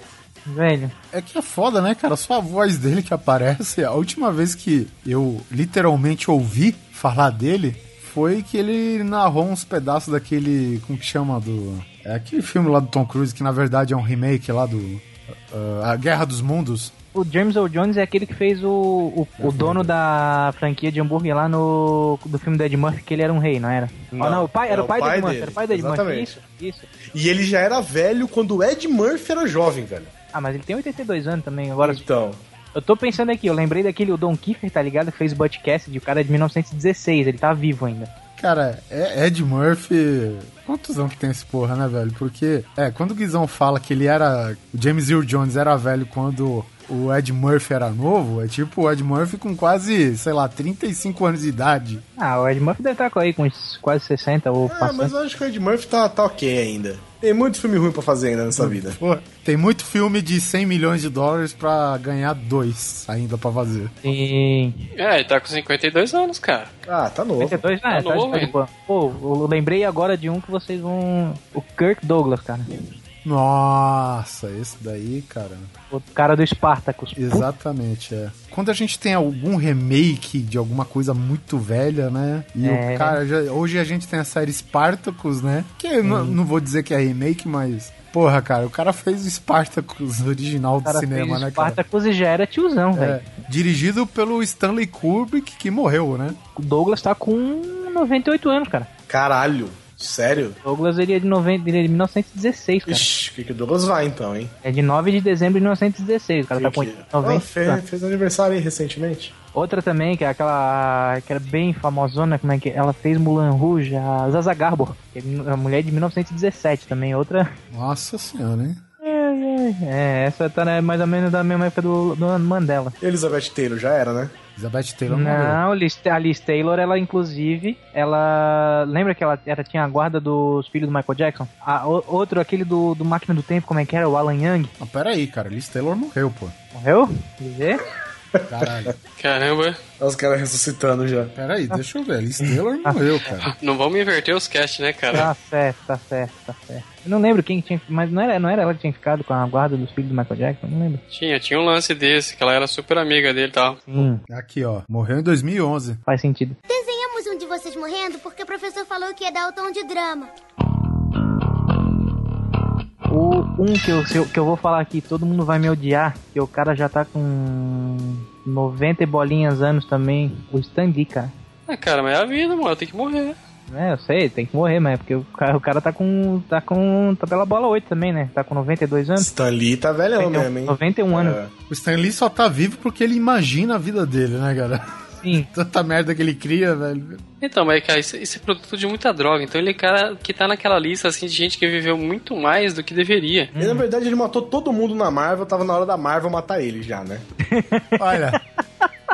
Velho, É que é foda, né, cara? Só a voz dele que aparece. A última vez que eu literalmente ouvi falar dele foi que ele narrou uns pedaços daquele. Como que chama? Do. É aquele filme lá do Tom Cruise que na verdade é um remake lá do. uh, a Guerra dos Mundos. o James Earl Jones é aquele que fez o, o, o dono da franquia de hambúrguer lá no do filme do Ed Murphy, que ele era um rei, não era? Não, oh, não, o pai, era é o pai, o pai do Ed Murphy, era o pai do Ed Murphy, isso, isso. E ele já era velho quando o Ed Murphy era jovem, velho. Ah, mas ele tem 82 anos também, agora... Então, Eu tô pensando aqui, eu lembrei daquele, o Don Kiefer, tá ligado? Que fez o Butch Cassidy, o cara de 1916, ele tá vivo ainda. Cara, é Ed Murphy. Quantos anos que tem esse porra, né, velho? Porque, é, quando o Guizão fala que ele era. O James Earl Jones era velho quando o Ed Murphy era novo, é tipo o Ed Murphy com quase, sei lá, 35 anos de idade. Ah, o Ed Murphy deve estar com aí com quase 60 ou ah, passando. mas eu acho que o Ed Murphy tá, tá ok ainda. Tem muito filme ruim pra fazer ainda nessa vida. Pô, tem muito filme de 100 milhões de dólares pra ganhar dois ainda pra fazer. Sim. É, ele tá com 52 anos, cara. Ah, tá novo. 52, né? Tá Tá, novo, tá de hein? boa. Pô, eu lembrei agora de um que vocês vão. O Kirk Douglas, cara. Nossa, esse daí, cara. O cara do Spartacus. Exatamente, é. Quando a gente tem algum remake de alguma coisa muito velha, né? E É. o cara, já- hoje a gente tem a série Spartacus, né? Que eu não, não vou dizer que é remake, mas. Porra, cara, o cara fez o Spartacus original o do cinema, fez né, cara? Spartacus e já era tiozão, velho. É, dirigido pelo Stanley Kubrick, que morreu, né? O Douglas tá com 98 anos, cara. Caralho, sério? Douglas ele é de, 90, ele é de 1916, cara. Ixi, o que, que o Douglas vai então, hein? É de 9 de dezembro de 1916. O cara tá com Que que- 90 Ah, fez, fez aniversário aí recentemente. Outra também, que é aquela que era bem famosona, como é que é? ela fez Mulan Rouge, a Zaza Gabor, que é a mulher de 1917 também, outra. Nossa senhora, hein? É, essa tá né, mais ou menos da mesma época do, do Mandela. Elizabeth Taylor já era, né? Elizabeth Taylor morreu. Não, Liz- a Liz Taylor, ela inclusive, ela. Lembra que ela era, tinha a guarda dos filhos do Michael Jackson? A, o- outro, aquele do, do Máquina do Tempo, como é que era? O Alan Young. Não, pera aí, cara. Liz Taylor morreu, pô. Morreu? Quer dizer? Caralho. Caramba, Os caras ressuscitando já. Pera aí, deixa eu ver. Liz Taylor morreu, cara. não vamos inverter os cast, né, cara? Tá certo, tá certo, tá certo. Eu não lembro quem tinha. Mas não era, não era ela que tinha ficado com a guarda dos filhos do Michael Jackson? Não lembro. Tinha, tinha um lance desse, que ela era super amiga dele e tal. Sim, Aqui, ó. Morreu em 2011. faz sentido. Desenhamos um de vocês morrendo porque o professor falou que ia dar o tom de drama. O um que eu, que eu vou falar aqui, todo mundo vai me odiar, que o cara já tá com 90 e bolinhas anos também, o Stan Lee, cara. Ah, cara, mas é a vida, mano. Tem que morrer. É, eu sei, tem que morrer, mas é porque o cara, o cara tá com. tá com. tá pela bola 8 também, né? Tá com 92 anos. Stan Lee tá velhão mesmo, hein? 91 anos. É. O Stan Lee só tá vivo porque ele imagina a vida dele, né, cara? Sim. Tanta merda que ele cria, velho. Então, mas, cara, isso, isso é produto de muita droga. Então ele é cara que tá naquela lista, assim, de gente que viveu muito mais do que deveria. E na verdade ele matou todo mundo na Marvel, tava na hora da Marvel matar ele já, né? Olha,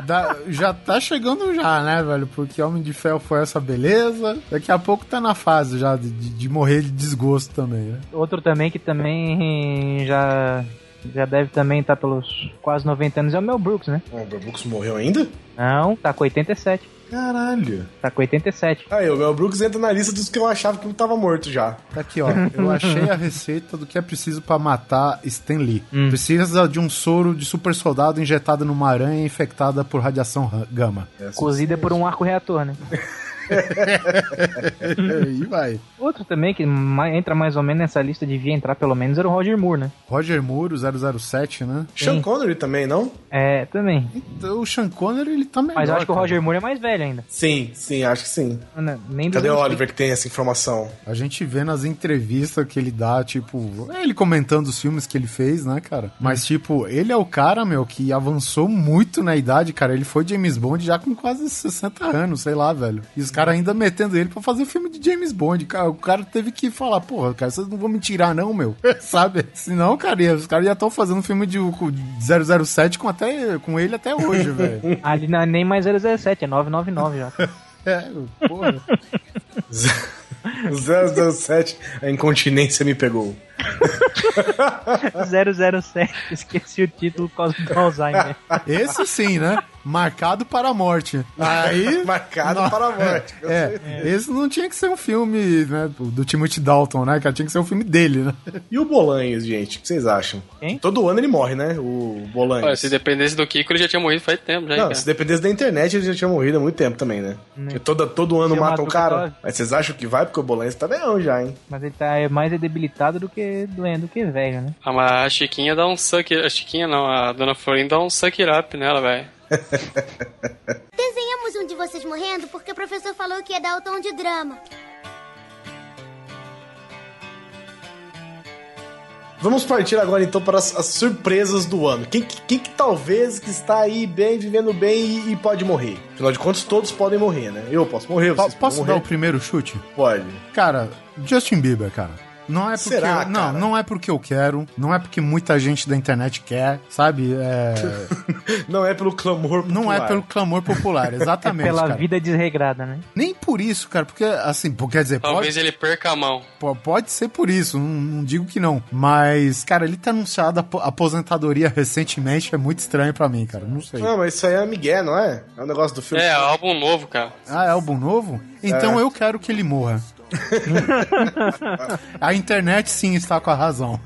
dá- já tá chegando já, né, velho? Porque Homem de Ferro foi essa beleza. Daqui a pouco tá na fase já de, de- de morrer de desgosto também, né? Outro também que também já. Já deve também estar pelos quase 90 anos é o Mel Brooks, né? O Mel Brooks morreu ainda? Não, tá com 87. Caralho. Tá com 87. Aí, o Mel Brooks entra na lista dos que eu achava que tava morto já. Tá aqui, ó. Eu achei a receita do que é preciso pra matar Stan Lee. Hum. Precisa de um soro de super soldado injetado numa aranha infectada por radiação ra- gama. Cozida por um arco reator, né? Aí vai. Outro também que entra mais ou menos nessa lista, devia entrar pelo menos, era o Roger Moore, né? Roger Moore, o 007, né? Sean Connery também, não? É, também. Então, o Sean Connery, ele tá melhor, Mas eu acho que o cara. Roger Moore é mais velho ainda. Sim, sim, acho que sim. Não, Nem dos Cadê o Oliver que tem essa informação? A gente vê nas entrevistas que ele dá, tipo, ele comentando os filmes que ele fez, né, cara? Mas, tipo, ele é o cara, meu, que avançou muito na idade, cara. Ele foi James Bond já com quase 60 anos, sei lá, velho. E os caras ainda metendo ele pra fazer filme de James Bond. O cara teve que falar, porra, cara, vocês não vão me tirar, não, meu. Sabe? Senão, cara, os caras já estão fazendo filme de com 007 com, até, com ele até hoje, velho. Ali não é nem mais 017, é 999 já. É, porra. 007, a incontinência me pegou. 007, esqueci o título por causa do Alzheimer. Esse sim, né? Marcado para a morte. Aí. Marcado Não, para a morte. com É, esse não tinha que ser um filme, né, do Timothy Dalton, né, cara? Tinha que ser um filme dele, né? E o Bolanhos, gente? O que vocês acham? Quem? Todo ano ele morre, né? O Bolanhos. Olha, se dependesse do Kiko, ele já tinha morrido faz tempo, já, hein, Não, cara. se dependesse da internet, ele já tinha morrido há muito tempo também, né? Porque toda, todo ano mata um o cara. Mas vocês acham que vai? Porque o Bolanhos tá velhão já, hein? Mas ele tá é mais debilitado do que doendo do que velho, né? Ah, mas a Chiquinha dá um suck... A Chiquinha não, a Dona Florinda dá um suck up nela, velho. Desenhamos um de vocês morrendo porque o professor falou que ia dar o tom de drama. Vamos partir agora então para as, as surpresas do ano. Quem, que- quem que talvez que está aí bem, vivendo bem e, e pode morrer? Afinal de contas, todos podem morrer, né? Eu posso morrer, vocês Posso podem dar o morrer. primeiro chute? Pode. Cara, Justin Bieber, cara. Não é porque Será, eu, não, cara? não é porque eu quero, não é porque muita gente da internet quer, sabe? É, Não é pelo clamor popular. não é pelo clamor popular, exatamente. Pela cara. vida desregrada, né? Nem por isso, cara, porque assim, quer dizer, Talvez pode, ele perca a mão. pode ser por isso, não, não digo que não. Mas, cara, ele tá anunciado a apo- aposentadoria recentemente, é muito estranho pra mim, cara, não sei. Não, mas isso aí é Miguel, não é? É um negócio do filme. É, álbum novo, cara. Ah, é álbum novo? Então É. eu quero que ele morra. a internet sim está com a razão.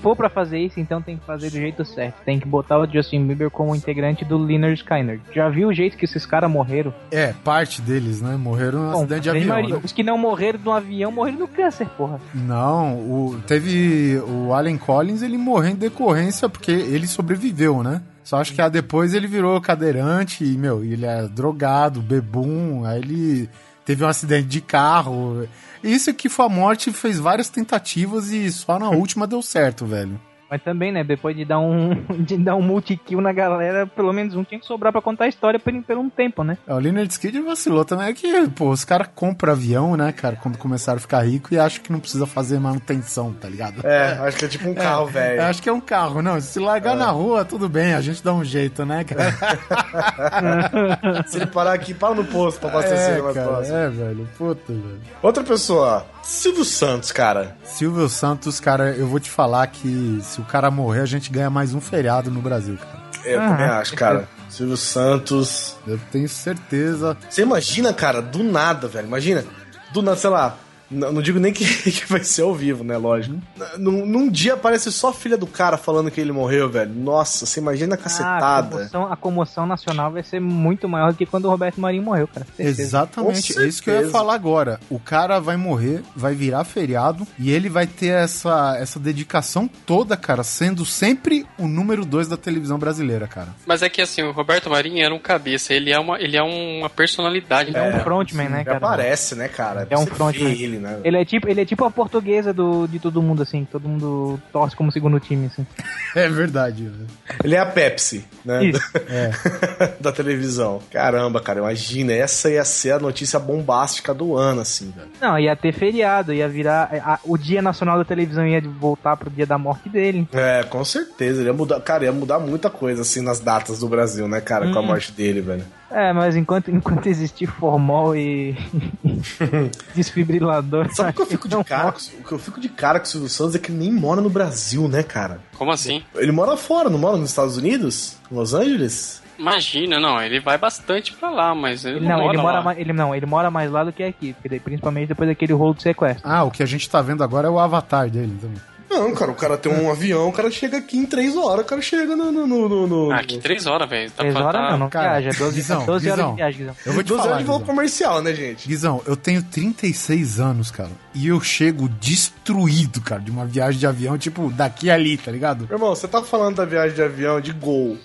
For pra fazer isso, então tem que fazer do jeito certo. Tem que botar o Justin Bieber como integrante do Leonard Skyner. Já viu o jeito que esses caras morreram? É, parte deles, né? Morreram num Bom, acidente de avião. maioria- né? Os que não morreram do avião morreram do câncer, porra. Não, o, teve o Allen Collins, ele morreu em decorrência porque ele sobreviveu, né? Só acho que ah, depois ele virou cadeirante e, meu, ele é drogado, bebum, aí ele teve um acidente de carro. Isso que foi a morte, fez várias tentativas e só na última deu certo, velho. Mas também, né, depois de dar um de dar um multi-kill na galera, pelo menos um tinha que sobrar pra contar a história por, por um tempo, né? É, O Leonard Skinner vacilou também, é que, pô, os caras compram avião, né, cara, quando começaram a ficar rico e acham que não precisa fazer manutenção, tá ligado? É, acho que é tipo um carro, velho. Eu acho que é um carro, não. Se largar na rua, tudo bem, a gente dá um jeito, né, cara? Se ele parar aqui, para no posto pra abastecer É, mais cara, próximo. é, velho. Puta, velho. Outra pessoa, Silvio Santos, cara. Silvio Santos, cara, eu vou te falar que se o cara morrer, a gente ganha mais um feriado no Brasil, cara. Eu Ah, também acho, cara. Silvio Santos. Eu tenho certeza. Você imagina, cara, do nada, velho. Imagina. Do nada, sei lá. Não, não digo nem que, que vai ser ao vivo, né? Lógico. Num, num dia aparece só a filha do cara falando que ele morreu, velho. Nossa, você imagina a Ah, a, cacetada. comoção, a comoção nacional vai ser muito maior do que quando o Roberto Marinho morreu, cara. Certeza. Exatamente, é isso que eu ia falar agora. O cara vai morrer, vai virar feriado e ele vai ter essa, essa dedicação toda, cara, sendo sempre o número dois da televisão brasileira, cara. Mas é que assim, o Roberto Marinho era um cabeça, ele é uma, ele é uma personalidade. Ele é um né? frontman, né, Ele cara? aparece, né, cara? É um frontman. vê ele, né? Ele é tipo, ele é tipo a portuguesa do, de todo mundo, assim. Todo mundo torce como segundo time, assim. É verdade. velho. Ele é a Pepsi, né? Isso. da televisão. Caramba, cara, imagina, essa ia ser a notícia bombástica do ano, assim, velho. Não, ia ter feriado, ia virar. a- o Dia Nacional da Televisão ia voltar pro dia da morte dele. É, com certeza. Ele ia mudar, cara, ia mudar muita coisa, assim, nas datas do Brasil, né, cara, com a Hum. morte dele, velho. É, mas enquanto, enquanto existir formol e. desfibrilador. Sabe o que eu fico de cara? com- O que eu fico de cara com o Silvio Santos é que ele nem mora no Brasil, né, cara? Como assim? Ele mora fora, não mora nos Estados Unidos? Em Los Angeles? Imagina, não, ele vai bastante pra lá, mas ele, Ele, não, não, ele mora mora lá. mais, ele não, ele mora mais lá do que aqui, principalmente depois daquele rolo de sequestro. Ah, o que a gente tá vendo agora é o avatar dele também. Não, cara, o cara tem um avião, o cara chega aqui em três horas, o cara chega no. no, no, no, no- Ah, que três horas, velho. Tá Três pra- horas tá- não, não cara, viaja, 12, Guizão, 12 horas Guizão. de viagem, Guizão. Eu vou te 12 falar, horas de voo Guizão. comercial, né, gente? Guizão, eu tenho 36 anos, cara, e eu chego destruído, cara, de uma viagem de avião, tipo, daqui a ali, tá ligado? Meu irmão, você tá falando da viagem de avião de gol.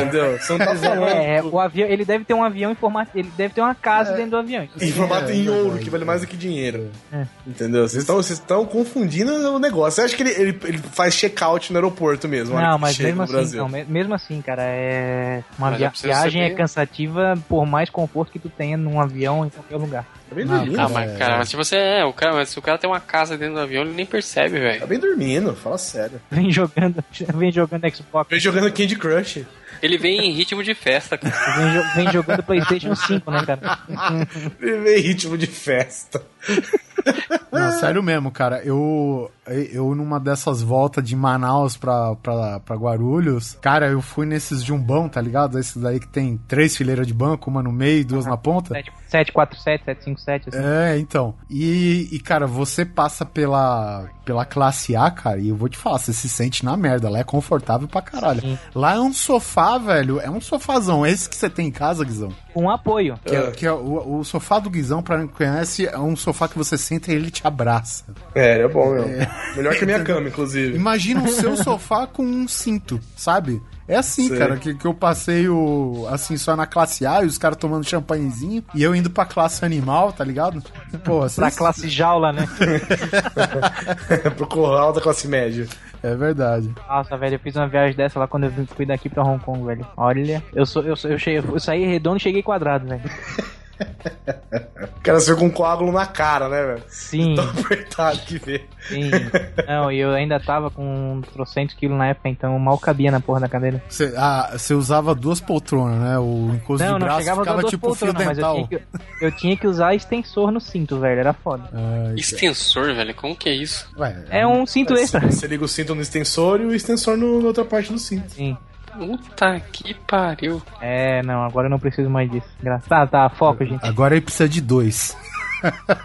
Entendeu? Você não tá falando. É, o avião, ele deve ter um avião em formato, ele deve ter uma casa dentro do avião. Em formato É, em ouro, que vale mais do que dinheiro. É. Entendeu? Vocês estão vocês estão confundindo o negócio. Você acha que ele, ele, ele faz check-out no aeroporto mesmo? Não, mas mesmo assim, não, me- mesmo assim, cara, é uma via- é preciso viagem saber. é cansativa por mais conforto que tu tenha num avião em qualquer lugar. Tá bem dormindo. Ah, cara, mas se você é, o cara, mas se o cara tem uma casa dentro do avião, ele nem percebe, Tá velho. bem dormindo, fala sério. Vem jogando, vem jogando Xbox, Vem jogando Candy Crush. Ele vem em ritmo de festa, cara. vem, jo- vem jogando PlayStation 5, né, cara? Vem ritmo de festa. Não, sério mesmo, cara. Eu, eu numa dessas voltas de Manaus pra, pra, pra Guarulhos, cara, eu fui nesses jumbão, tá ligado? Esses daí que tem três fileiras de banco, uma no meio e duas na ponta. 747, 757, assim. É, então. E, e, cara, você passa pela, pela classe A, cara, e eu vou te falar, você se sente na merda. Lá é confortável pra caralho. Sim. Lá é um sofá, velho. É um sofazão. Esse que você tem em casa, Guizão. Com apoio. Que é, que é o, o sofá do Guizão, pra quem não conhece, é um sofá que você senta e ele te abraça. É, é bom, meu. Melhor que a minha cama, inclusive. Imagina o seu sofá com um cinto, sabe? É assim, Sei. cara, que, que eu passei o, assim, só na classe A e os caras tomando champanhezinho e eu indo pra classe animal, tá ligado? Pô, Pra vocês- classe jaula, né? Pro curral da classe média. É verdade. Nossa, velho, eu fiz uma viagem dessa lá quando eu fui daqui pra Hong Kong, velho. Olha, eu sou, eu, sou, eu, cheguei, eu saí redondo e cheguei quadrado, velho. O cara saiu com um coágulo na cara, né, velho? Sim, Tão apertado que vê. sim. Não, e eu ainda tava com trocentos quilos na época, então mal cabia na porra da cadeira. Você ah, você usava duas poltronas, né? O encosto Não, de não braço chegava a usar ficava duas tipo fio poltronas, mas eu dental. tinha, que, eu tinha que usar extensor no cinto, velho, era foda. Ai, Extensor, velho, como que é isso? ué, É um cinto extra. Você liga o cinto no extensor e o extensor no, na outra parte do cinto. Sim. Puta que pariu. É, não, agora eu não preciso mais disso. Graças. Tá, tá, foco, gente. Agora ele precisa de dois.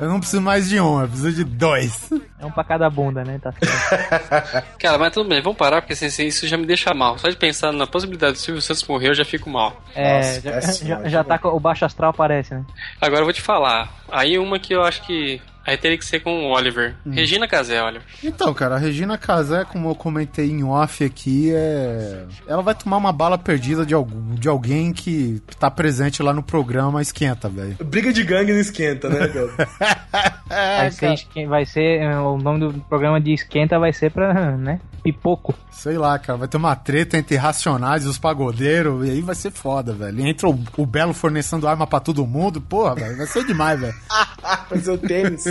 eu não preciso mais de um, eu preciso de dois. É um pra cada bunda, né? Tá certo. Cara, mas tudo bem, vamos parar, porque assim, isso já me deixa mal. Só de pensar na possibilidade do Silvio Santos morrer, eu já fico mal. É, Nossa, já, já, já tá com o baixo astral aparece, né? Agora eu vou te falar. Aí uma que eu acho que. Aí teria que ser com o Oliver. Regina Casé, Oliver. Então, cara, a Regina Casé, como eu comentei em off aqui, é. Ela vai tomar uma bala perdida de, algum, de alguém que tá presente lá no programa Esquenta, velho. Briga de gangue não esquenta, né, cara? Vai ser, esquen- vai ser. eh, O nome do programa de esquenta vai ser pra, né? Pipoco. Sei lá, cara, vai ter uma treta entre racionais e os pagodeiros, e aí vai ser foda, velho. E Entra o, o Belo fornecendo arma pra todo mundo, porra, velho, vai ser demais, velho. Fazer o tênis.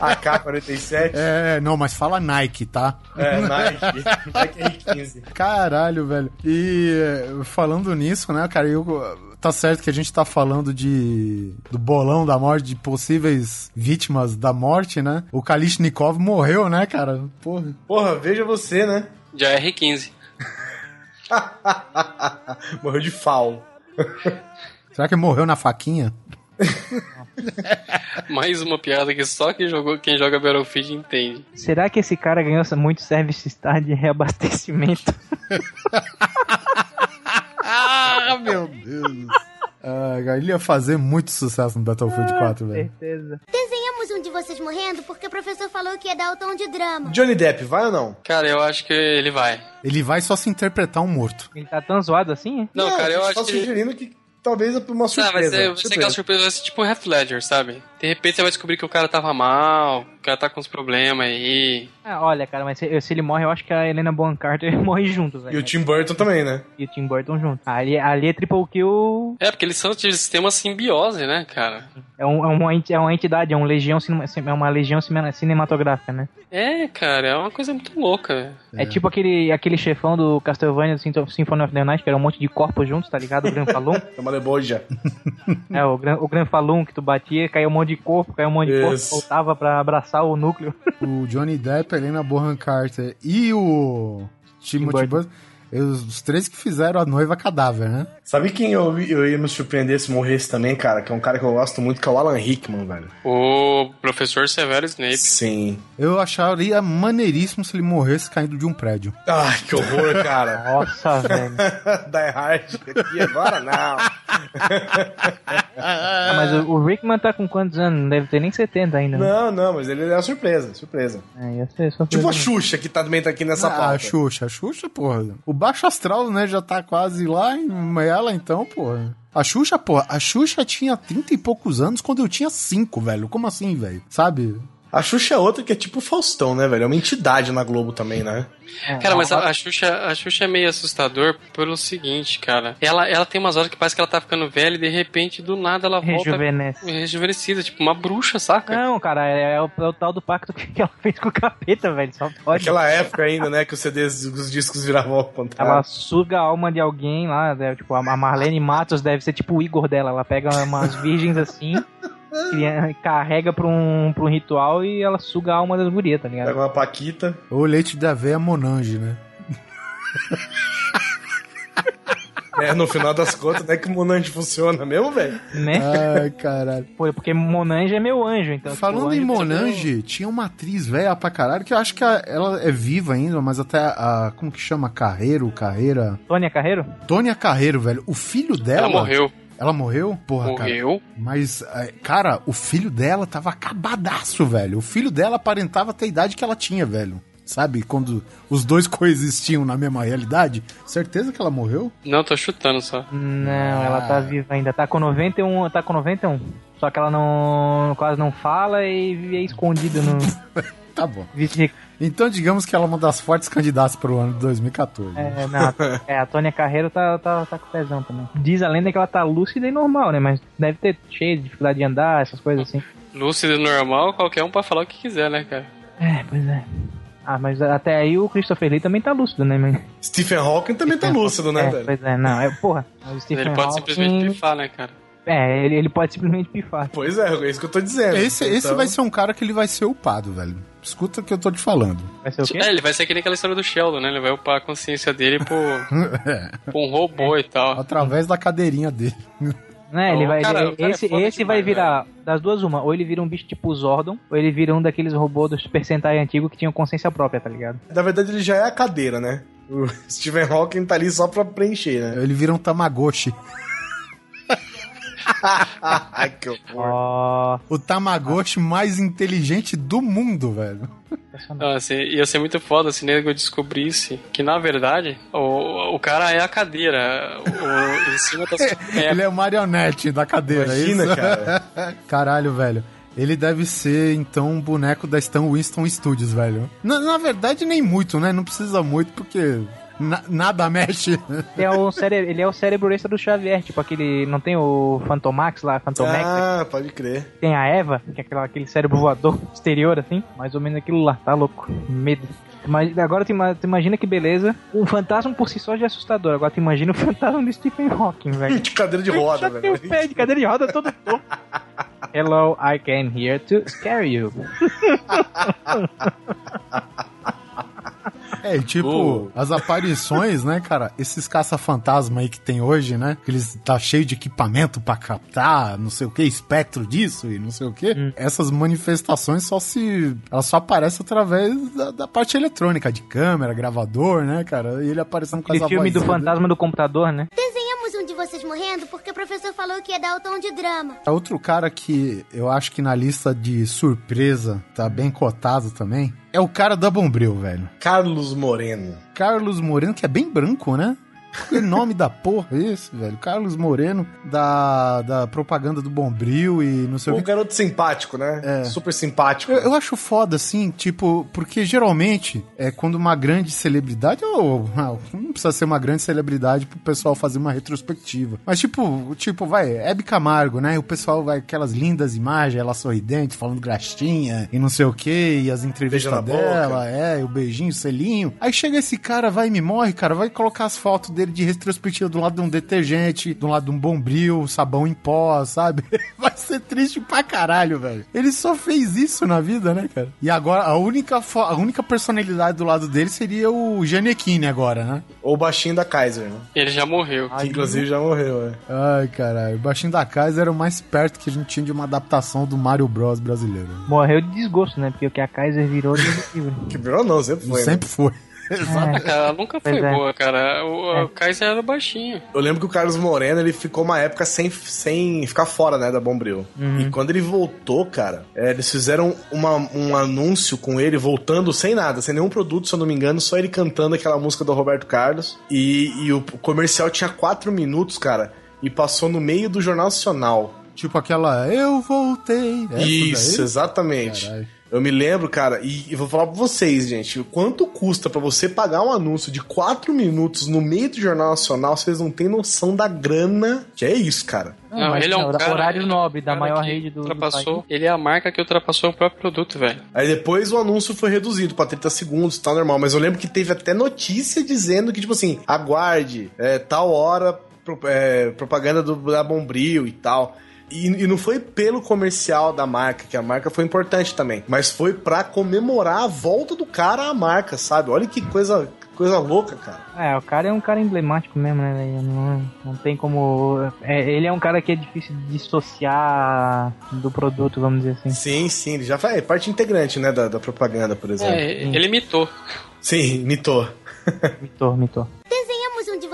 AK-47. É, não, mas fala Nike, tá? É, Nike. Nike R15. Caralho, velho. E eh, falando nisso, né, cara, eu, tá certo que a gente tá falando de do bolão da morte, de possíveis vítimas da morte, né? O Kalishnikov morreu, né, cara? Porra. Porra, veja você, né? Já é R15. Morreu de fal. Será que morreu na faquinha? Mais uma piada que só quem, jogou, quem joga Battlefield entende. Será que esse cara ganhou muito service star de reabastecimento? Ah, meu Deus. Ah, ele ia fazer muito sucesso no Battlefield 4, velho. Certeza. Desenhamos um de vocês morrendo porque o professor falou que ia dar o tom de drama. Johnny Depp, vai ou não? Cara, eu acho que ele vai. Ele vai só se interpretar um morto. Ele tá tão zoado assim, é? Não, cara, eu só acho que. sugerindo que talvez é uma Ah, surpresa. vai ser, vai ser surpresa. aquela surpresa, vai ser tipo o Half Ledger, sabe? De repente você vai descobrir que o cara tava mal, cara tá com uns problemas aí. Ah, olha, cara, mas se, se ele morre, eu acho que a Helena Bonham Carter morre junto, velho. E o Tim Burton também, né? E o Tim Burton junto. Ali, ali é triple kill. É, porque eles são têm uma simbiose, né, cara? É, um, é, uma, é uma entidade, é uma legião, é uma legião cine- cinematográfica, né? É, cara, é uma coisa muito louca. É, tipo aquele, aquele chefão do Castlevania do Symph- Symphony of the Night, que era um monte de corpos juntos, tá ligado? O Gran Falun. É uma leboja. é, o Gran, o Gran Falun que tu batia, caiu um monte de corpo, caiu um monte de corpo, Isso. voltava pra abraçar o núcleo. O Johnny Depp, a Helena Bonham Carter e o Timothy Burton. Os, três que fizeram a noiva cadáver, né? Sabe quem eu, eu ia me surpreender se morresse também, cara? Que é um cara que eu gosto muito, que é o Alan Rickman, velho. O professor Severo Snape. Sim. Eu acharia maneiríssimo se ele morresse caindo de um prédio. Ai, que horror, cara. Nossa, velho. Die Hard aqui agora não. Ah, mas o, o Rickman tá com quantos anos? Não deve ter nem 70 ainda. né? Não, não, mas ele é uma surpresa, surpresa. É, ia ser só Tipo a Xuxa, que também tá aqui nessa ah, pauta. a Xuxa, a Xuxa, porra. O Baixo Astral, né, já tá quase lá em ela, então, porra. A Xuxa, porra, a Xuxa tinha 30 e poucos anos quando eu tinha 5, velho. Como assim, velho? Sabe? A Xuxa é outra que é tipo o Faustão, né, velho? É uma entidade na Globo também, né? É, Cara, mas a, a Xuxa, a Xuxa é meio assustador pelo seguinte, cara. Ela, ela tem umas horas que parece que ela tá ficando velha e de repente, do nada, ela volta rejuvenescida, tipo uma bruxa, saca? Não, cara, é, é o, é o tal do pacto que, que ela fez com o capeta, velho. Só pode. Aquela época ainda, né, que os CDs, os discos viravam ao contrário. Ela suga a alma de alguém lá, né, tipo, a Marlene Matos deve ser tipo o Igor dela. Ela pega umas virgens assim, cria- carrega pra um, pra um ritual e ela suga a alma das gurias, tá ligado? Pega uma paquita. O leite da véia Monange, né? É, no final das contas, não é que Monange funciona mesmo, velho? Né? Ai, caralho. Pô, porque Monange é meu anjo, então. tipo, Falando o em anjo- Monange, tinha uma atriz velha pra caralho que eu acho que a- ela é viva ainda, mas até a. Como que chama? Carreiro, Carreira. Tônia Carreiro? Tônia Carreiro, velho. O filho dela. Ela morreu. Ela morreu? Porra, cara. Morreu? Mas, é, cara, o filho dela tava acabadaço, velho. O filho dela aparentava ter a idade que ela tinha, velho. Sabe? Quando os dois coexistiam na mesma realidade. Certeza que ela morreu? Não, tô chutando só. Não, ela tá viva ainda. Tá com 91, tá com 91. Só que ela não quase não fala e vive escondida no Tá bom. vice Então, digamos que ela é uma das fortes candidatas pro ano de 2014. É, não, é, a Tônia Carreiro tá, tá, tá com pezão também. Diz a lenda que ela tá lúcida e normal, né? Mas deve ter cheio de dificuldade de andar, essas coisas assim. Lúcido normal, qualquer um pode falar o que quiser, né, cara? É, pois é. Ah, mas até aí o Christopher Lee também tá lúcido, né, man? Stephen Hawking também tá lúcido, né, é, velho? Pois é, não, é, porra. O Stephen Ele pode Hawking- simplesmente pifar, né, cara? É, ele, ele pode simplesmente pifar. Pois é, é isso que eu tô dizendo. Esse, esse Então- vai ser um cara que ele vai ser upado, velho. Escuta o que eu tô te falando. Vai ser o quê? É, ele vai ser que nem aquela história do Sheldon, né? Ele vai upar a consciência dele por, É, por um robô e tal. através da cadeirinha dele. Né, ele Não, vai, cara, ele- cara é esse, foda esse vai demais, virar das duas uma, ou ele vira um bicho tipo Zordon, ou ele vira um daqueles robôs do Super Sentai antigo que tinham consciência própria, tá ligado? Na verdade, ele já é a cadeira, né? O Stephen Hawking tá ali só pra preencher, né? Ele vira um Tamagotchi. Ai, que horror. Ó, O Tamagotchi mais inteligente do mundo, velho. Não, assim, ia ser muito foda se nego descobrisse que, na verdade, o, o cara é a cadeira. O, em cima tá é, Ele é o marionete da cadeira, é Imagina, isso? cara. Caralho, velho. Ele deve ser, então, um boneco da Stan Winston Studios, velho. Na, na verdade, nem muito, né? Não precisa muito, porque na- nada mexe. ele é, o cére ele é o cérebro extra do Xavier, tipo aquele. Não tem o Phantomax lá, Phantomax, Ah, pode crer. tem a Eva, que é aquela, aquele cérebro voador exterior, assim. Mais ou menos aquilo lá, tá louco. Medo. Mas agora tu, ima- tu imagina que beleza. Um fantasma por si só já é assustador. Agora tu imagina o fantasma do Stephen Hawking, velho. De cadeira de roda, Já tem o velho. pé de cadeira de roda todo torto. Hello, I came here to scare you. É, e tipo, Oh. as aparições, né, cara? Esses caça-fantasma aí que tem hoje, né? Que eles tá cheio de equipamento pra captar, não sei o que, espectro disso e não sei o que. Essas manifestações só se. Elas só aparecem através da, da parte eletrônica, de câmera, gravador, né, cara? E ele aparecendo com Aquele essa filme do né? fantasma do computador, né? Desenhamos um de vocês morrendo porque o professor falou que ia dar o tom de drama. Outro cara que eu acho que na lista de surpresa tá bem cotado também é o cara da Bombril, velho. Carlos Moreno. Carlos Moreno, que é bem branco, né? Que nome da porra é esse, velho? Carlos Moreno, da, da propaganda do Bombril e não sei o Um que. garoto simpático, né? É. Super simpático. Eu, eu acho foda, assim, tipo, porque geralmente é quando uma grande celebridade, ou não, precisa ser uma grande celebridade pro pessoal fazer uma retrospectiva. Mas tipo, tipo, vai, Hebe Camargo, né? O pessoal vai, aquelas lindas imagens, ela sorridente, falando graxinha e não sei o que, e as entrevistas dela, é, o beijinho, o selinho. Aí chega esse cara, vai e me morre, cara, vai colocar as fotos dele de retrospectiva do lado de um detergente, do lado de um bombril, sabão em pó, sabe? Vai ser triste pra caralho, velho. Ele só fez isso na vida, né, cara? E agora, a única, a única personalidade do lado dele seria o Janequine agora, né? Ou o baixinho da Kaiser, né? Ele já morreu. Que inclusive já morreu, é. Ai, caralho. O baixinho da casa era o mais perto que a gente tinha de uma adaptação do Mario Bros brasileiro. Morreu de desgosto, né? Porque o que a Kaiser virou. Que virou não, sempre foi. né? Sempre foi. É. Ela nunca foi Pois é. boa, cara. O, o Kaiser era baixinho. Eu lembro que o Carlos Moreno, ele ficou uma época sem, sem ficar fora, né, da Bombril. E quando ele voltou, cara, é, eles fizeram uma- um anúncio com ele voltando sem nada, sem nenhum produto, se eu não me engano, só ele cantando aquela música do Roberto Carlos. E, e o comercial tinha quatro minutos, cara, e passou no meio do Jornal Nacional. Tipo aquela Eu voltei. Essa Isso, exatamente. Caralho. Eu me lembro, cara, e, e vou falar pra vocês, gente, quanto custa pra você pagar um anúncio de 4 minutos no meio do Jornal Nacional, vocês não têm noção da grana que é isso, cara. Não, mas ele é um não, cara, horário nobre da maior que rede do, do ultrapassou, país. Ele é a marca que ultrapassou o próprio produto, velho. Aí depois o anúncio foi reduzido pra 30 segundos, tá normal, mas eu lembro que teve até notícia dizendo que, tipo assim, aguarde, é, tal hora, pro- é, propaganda do, da Bombril e tal. E, e não foi pelo comercial da marca, que a marca foi importante também, mas foi pra comemorar a volta do cara à marca, sabe? Olha que coisa, coisa louca, cara. É, o cara é um cara emblemático mesmo, né? velho? Não, não tem como. é, ele é um cara que é difícil de dissociar do produto, vamos dizer assim. Sim, sim, ele já faz é parte integrante, né, da, da propaganda, por exemplo. É, ele imitou. Sim, imitou. Mitou, mitou.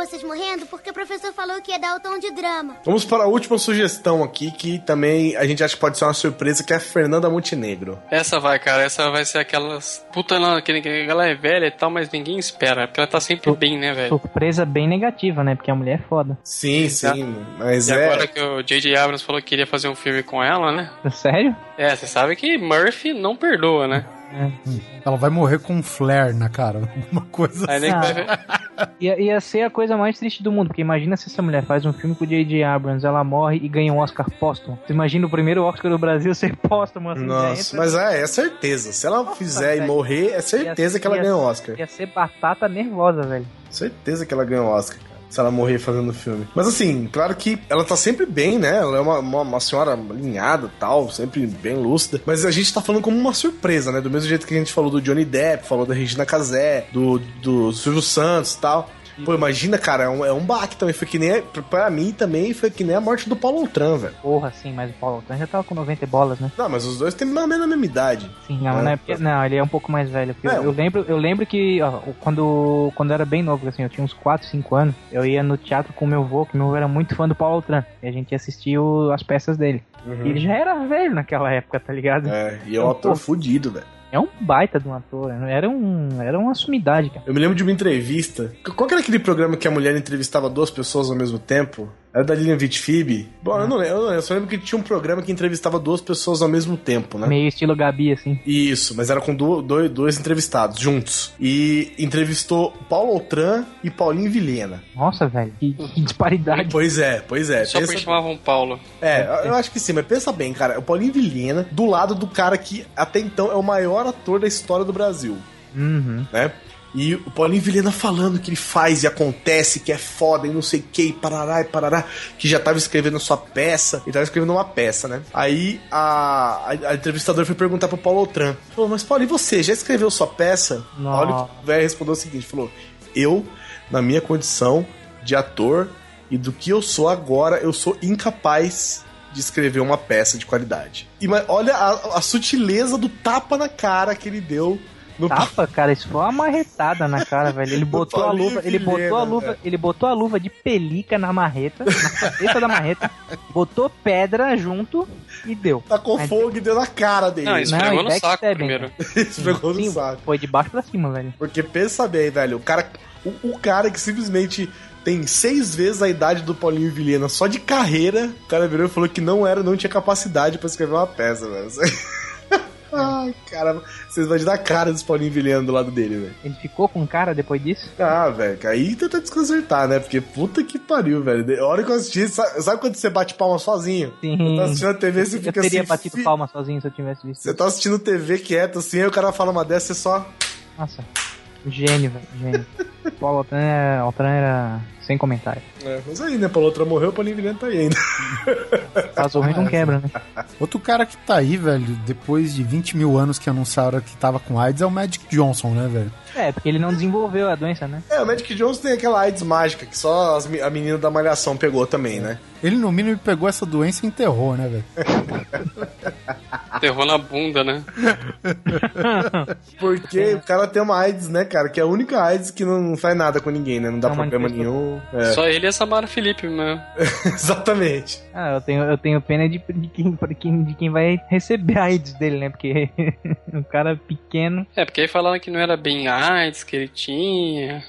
Vocês morrendo porque o professor falou que ia dar o tom de drama. Vamos para a última sugestão aqui, que também a gente acha que pode ser uma surpresa, que é a Fernanda Montenegro. Essa vai, cara. Essa vai ser aquelas. Puta, não, que, que ela é velha e tal, mas ninguém espera. Porque ela tá sempre bem, né, velho? Surpresa bem negativa, né? Porque a mulher é foda. Sim, sim, mas E é... agora que o J.J. Abrams falou que queria fazer um filme com ela, né? Sério? É, você sabe que Murphy não perdoa, né? Ela vai morrer com um flare na cara. Alguma coisa assim. Ah. Ia, ia ser a coisa mais triste do mundo, porque imagina se essa mulher faz um filme com o J.J. Abrams, ela morre e ganha um Oscar póstumo. Você imagina o primeiro Oscar do Brasil ser póstumo, assim, Nossa, mas é, é certeza. Se ela fizer e velho. morrer, é certeza Ia- que ela ganha o Oscar. Ia ser batata nervosa, velho. Certeza que ela ganha o Oscar, cara. Se ela morrer fazendo o filme. Mas assim, claro que ela tá sempre bem, né? Ela é uma, uma, uma senhora alinhada tal, sempre bem lúcida. Mas a gente tá falando como uma surpresa, né? Do mesmo jeito que a gente falou do Johnny Depp, falou da Regina Casé, do, do Silvio Santos e tal. Pô, imagina, cara, é um, é um baque também. Foi que nem. Pra mim também foi que nem a morte do Paulo Outram, velho. Porra, sim, mas o Paulo Otran já tava com 90 bolas, né? Não, mas os dois têm mais ou menos a mesma idade. Sim, não, É. não, é porque- não, ele é um pouco mais velho. É. eu, eu lembro, eu lembro que ó, quando, quando eu era bem novo, assim, eu tinha uns 4, 5 anos, eu ia no teatro com meu avô, que meu avô era muito fã do Paulo Outran, e a gente ia assistir o- as peças dele. E ele já era velho naquela época, tá ligado? É, É, e é um ator fudido, velho. Um baita de um ator, né? era, um, era uma sumidade, cara. Eu me lembro de uma entrevista. Qual era aquele programa que a mulher entrevistava duas pessoas ao mesmo tempo? Era da Lilian Vitfib? Bom, eu não lembro, eu não lembro. Eu só lembro que tinha um programa que entrevistava duas pessoas ao mesmo tempo, né? Meio estilo Gabi, assim. Isso, mas era com do- dois, dois entrevistados juntos. E entrevistou Paulo Outram e Paulinho Vilhena. Nossa, velho, que, que disparidade. Pois é, pois é. Só pensa- porque chamavam Paulo. É, eu acho que sim, mas pensa bem, cara. O Paulinho Vilhena do lado do cara que até então é o maior ator da história do Brasil. Uhum. né? E o Paulinho Vilhena falando que ele faz e acontece, que é foda e não sei o que, e parará e parará, que já tava escrevendo sua peça, e tava escrevendo uma peça, né? Aí a, a, a entrevistadora foi perguntar pro Paulo Outram: falou, mas Paulo, e você? Já escreveu sua peça? Nossa. Olha o velho respondeu o seguinte: falou, eu, na minha condição de ator e do que eu sou agora, eu sou incapaz de escrever uma peça de qualidade. E mas olha a, a sutileza do tapa na cara que ele deu no Tapa, cara, isso foi uma marretada na cara, velho. Ele botou a luva, ele Vilhena, botou a luva, velho. ele botou a luva de pelica na marreta, na cabeça da marreta, botou pedra junto e deu. Tacou Aí- fogo e deu na cara dele. Não, isso Não, pegou no saco primeiro. Isso pegou no Sim, saco. foi de baixo pra cima, velho. Porque pensa bem, velho, o cara, o, o cara que simplesmente tem seis vezes a idade do Paulinho Vilhena só de carreira, o cara virou e falou que não era, não tinha capacidade pra escrever uma peça, velho. Ai, cara, vocês vão dar cara dos Paulinho Vilhena do lado dele, velho. Ele ficou com cara depois disso? Ah, velho, aí tenta desconcertar, né? Porque puta que pariu, velho. A hora que eu assisti, sabe, sabe quando você bate palma sozinho? Sim. Você tá assistindo a TV, você Eu fica teria assim. batido fi- palma sozinho se eu tivesse visto. Você tá assistindo TV quieto assim, aí o cara fala uma dessa, você só. Nossa, gênio, velho, gênio. Paulo Altran era, Altran era sem comentário. É, mas aí, né? Paulo outra morreu, o Paulinho Vilhena tá aí ainda. Caso ruim não quebra, né? Outro cara que tá aí, velho, depois de 20 mil anos que anunciaram que tava com AIDS é o Magic Johnson, né, velho? É, porque ele não desenvolveu a doença, né? É, o Magic Johnson tem aquela AIDS mágica que só as a menina da Malhação pegou também, né? Ele, no mínimo, pegou essa doença e enterrou, né, velho? Enterrou na bunda, né? Porque o cara tem uma AIDS, né, cara? Que é a única AIDS que não faz nada com ninguém, né? Não dá Não problema manifestou. nenhum. É, Só ele e a Samara Felipe, meu. exatamente. Ah, eu tenho, eu tenho pena de, de, quem, de quem- de quem vai receber a AIDS dele, né? Porque um cara pequeno. É, porque aí falaram que não era bem AIDS que ele tinha.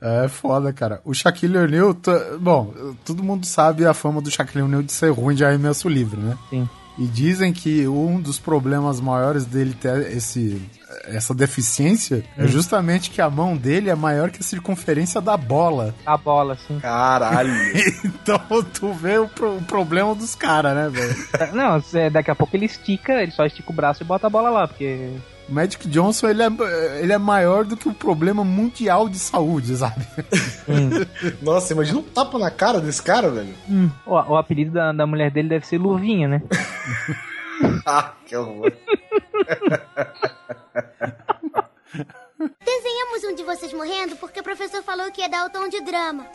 É foda, cara. O Shaquille O'Neal, t- bom, todo mundo sabe a fama do Shaquille O'Neal de ser ruim de arremesso livre, né? Sim. E dizem que um dos problemas maiores dele ter esse, essa deficiência é justamente que a mão dele é maior que a circunferência da bola. A bola, assim. Caralho. Então tu vê o, pro- o problema dos caras, né, velho? Não, daqui a pouco ele estica, ele só estica o braço e bota a bola lá, porque. O Magic Johnson, ele é, ele é maior do que o problema mundial de saúde, sabe? Nossa, imagina um tapa na cara desse cara, velho. Hum, o, o apelido da, da mulher dele deve ser Luvinha, né? Ah, que horror. Desenhamos um de vocês morrendo porque o professor falou que ia dar o tom de drama.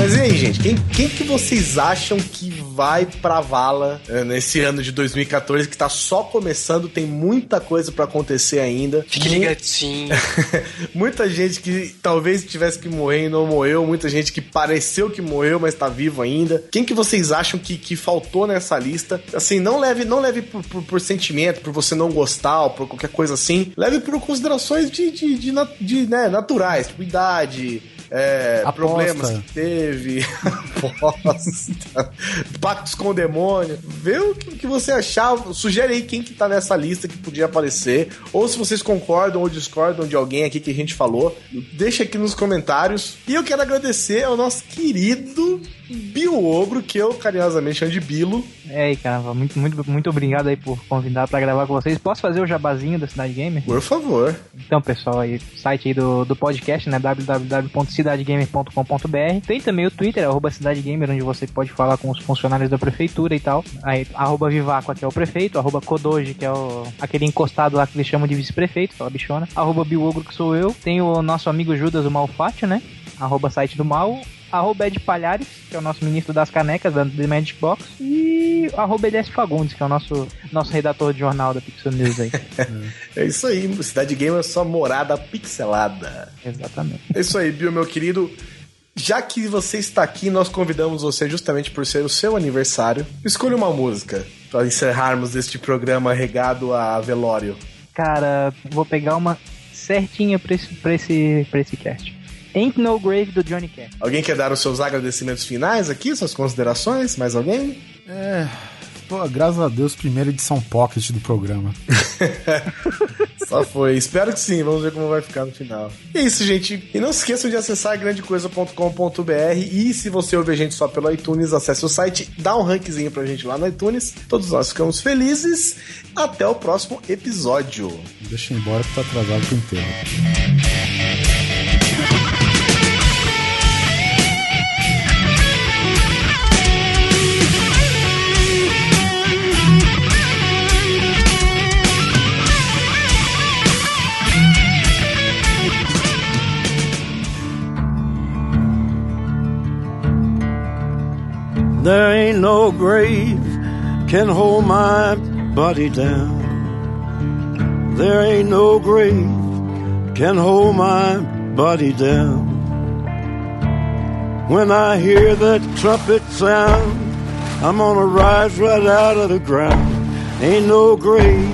Mas e aí, gente? Quem, quem que vocês acham que vai pra vala eh, nesse ano de 2014 que tá só começando, tem muita coisa pra acontecer ainda? Fique ligadinho. muita gente que talvez tivesse que morrer e não morreu, muita gente que pareceu que morreu, mas tá vivo ainda. Quem que vocês acham que, que faltou nessa lista? Assim, não leve, não leve por, por- por sentimento, por você não gostar ou por qualquer coisa assim. Leve por considerações de, de, de, de, né, naturais, tipo idade. É, problemas que teve, aposta, pactos com o demônio. Vê o que, que você achava. Sugere aí quem que tá nessa lista que podia aparecer. Ou se vocês concordam ou discordam de alguém aqui que a gente falou. Deixa aqui nos comentários. E eu quero agradecer ao nosso querido Bio Ogro, que eu carinhosamente chamo de Bilo. É aí, caramba, muito, muito, muito obrigado aí por convidar pra gravar com vocês. Posso fazer o jabazinho da Cidade Gamer? Por favor. Então, pessoal, aí, site aí do, do podcast, né? www.cidadegamer.com.br. Tem também o Twitter, arroba Cidade Gamer, onde você pode falar com os funcionários da prefeitura e tal. Aí, arroba Vivaco, que é o prefeito, arroba Kodoji, que é o, aquele encostado lá que eles chamam de vice-prefeito, aquela bichona. Arroba Biogro, que sou eu. Tem o nosso amigo Judas, o Malfátio, né? Arroba site do mal. Arroba Ed Palhares, que é o nosso ministro das canecas da The Magic Box. E arroba EDS Fagundes, que é o nosso, nosso redator de jornal da Pixel News aí. É isso aí, Cidade Gamer, sua morada pixelada. Exatamente. É isso aí, Bio, meu querido. Já que você está aqui, nós convidamos você justamente por ser o seu aniversário. Escolha uma música para encerrarmos este programa regado a velório. Cara, vou pegar uma certinha pra esse, pra esse, pra esse cast. Ain't No Grave do Johnny Cash. Alguém quer dar os seus agradecimentos finais aqui, suas considerações? Mais alguém? Pô, graças a Deus, primeira edição pocket do programa. Só foi. Espero que sim. Vamos ver como vai ficar no final. E é isso, gente. E não se esqueçam de acessar grandecoisa.com.br. E se você ouve a gente só pelo iTunes, acesse o site, dá um rankzinho pra gente lá no iTunes. Todos nós ficamos felizes. Até o próximo episódio. Deixa eu ir embora que tá atrasado pro inteiro. There ain't no grave can hold my body down. There ain't no grave can hold my body down. When I hear that trumpet sound, I'm gonna rise right out of the ground. Ain't no grave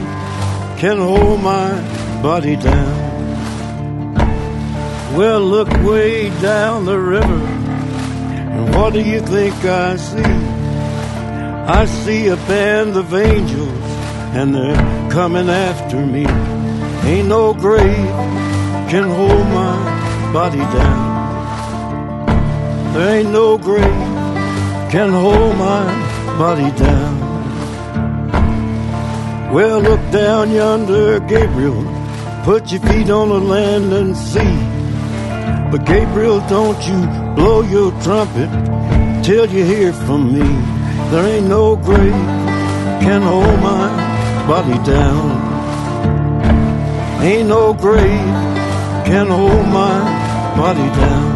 can hold my body down. Well, look way down the river. And what do you think I see? I see a band of angels and they're coming after me. Ain't no grave can hold my body down. There ain't no grave can hold my body down. Well, look down yonder, Gabriel. Put your feet on the land and see. But Gabriel, don't you blow your trumpet till you hear from me. There ain't no grave can hold my body down. Ain't no grave can hold my body down.